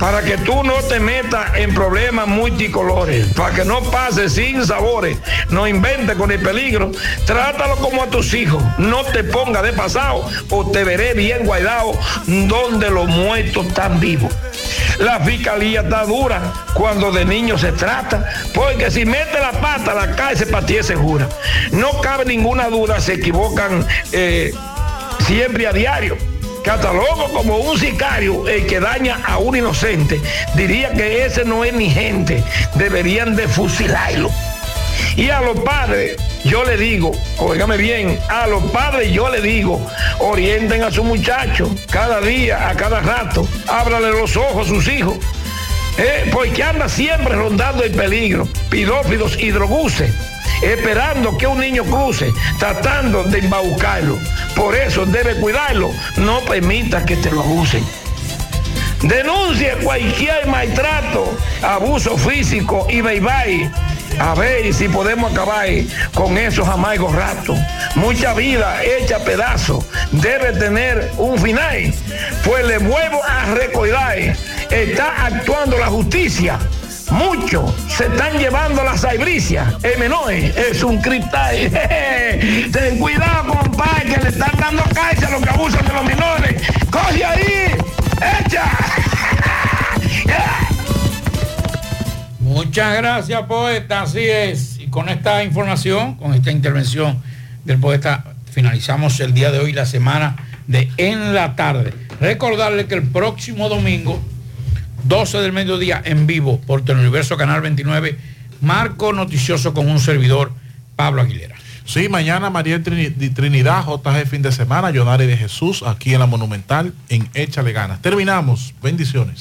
para que tú no te metas en problemas multicolores, para que no pases sin sabores, no inventes con el peligro, trátalo como a tus hijos, no te pongas de pasado o te veré bien guardado donde los muertos están vivos. La fiscalía está dura cuando de niños se trata, porque si mete la pata, la cárcel para ti es segura. No cabe ninguna duda, se equivocan eh, siempre a diario. Catalogo como un sicario el que daña a un inocente. Diría que ese no es ni gente. Deberían de fusilarlo. Y a los padres, yo le digo, óigame bien, a los padres yo le digo, orienten a su muchacho cada día, a cada rato, ábrale los ojos a sus hijos. Eh, porque anda siempre rondando el peligro, pidófilos y esperando que un niño cruce, tratando de embaucarlo. Por eso debe cuidarlo, no permita que te lo abusen. Denuncie cualquier maltrato, abuso físico y bye A ver si podemos acabar con esos amargos ratos. Mucha vida hecha pedazo debe tener un final. Pues le vuelvo a recordar, está actuando la justicia. Muchos se están llevando la saibricia. El menor es un cristal. Ten cuidado, compadre, que le están dando cárcel a los que abusan de los menores. ¡Coge ahí! ¡Echa! Muchas gracias, poeta. Así es. Y con esta información, con esta intervención del poeta, finalizamos el día de hoy la semana de En la tarde. Recordarle que el próximo domingo, 12 del mediodía, en vivo por Teleuniverso Canal 29, marco noticioso con un servidor, Pablo Aguilera. Sí, mañana María Trini- Trinidad, JG fin de semana, Yonari de Jesús, aquí en la Monumental, en Échale Ganas. Terminamos. Bendiciones.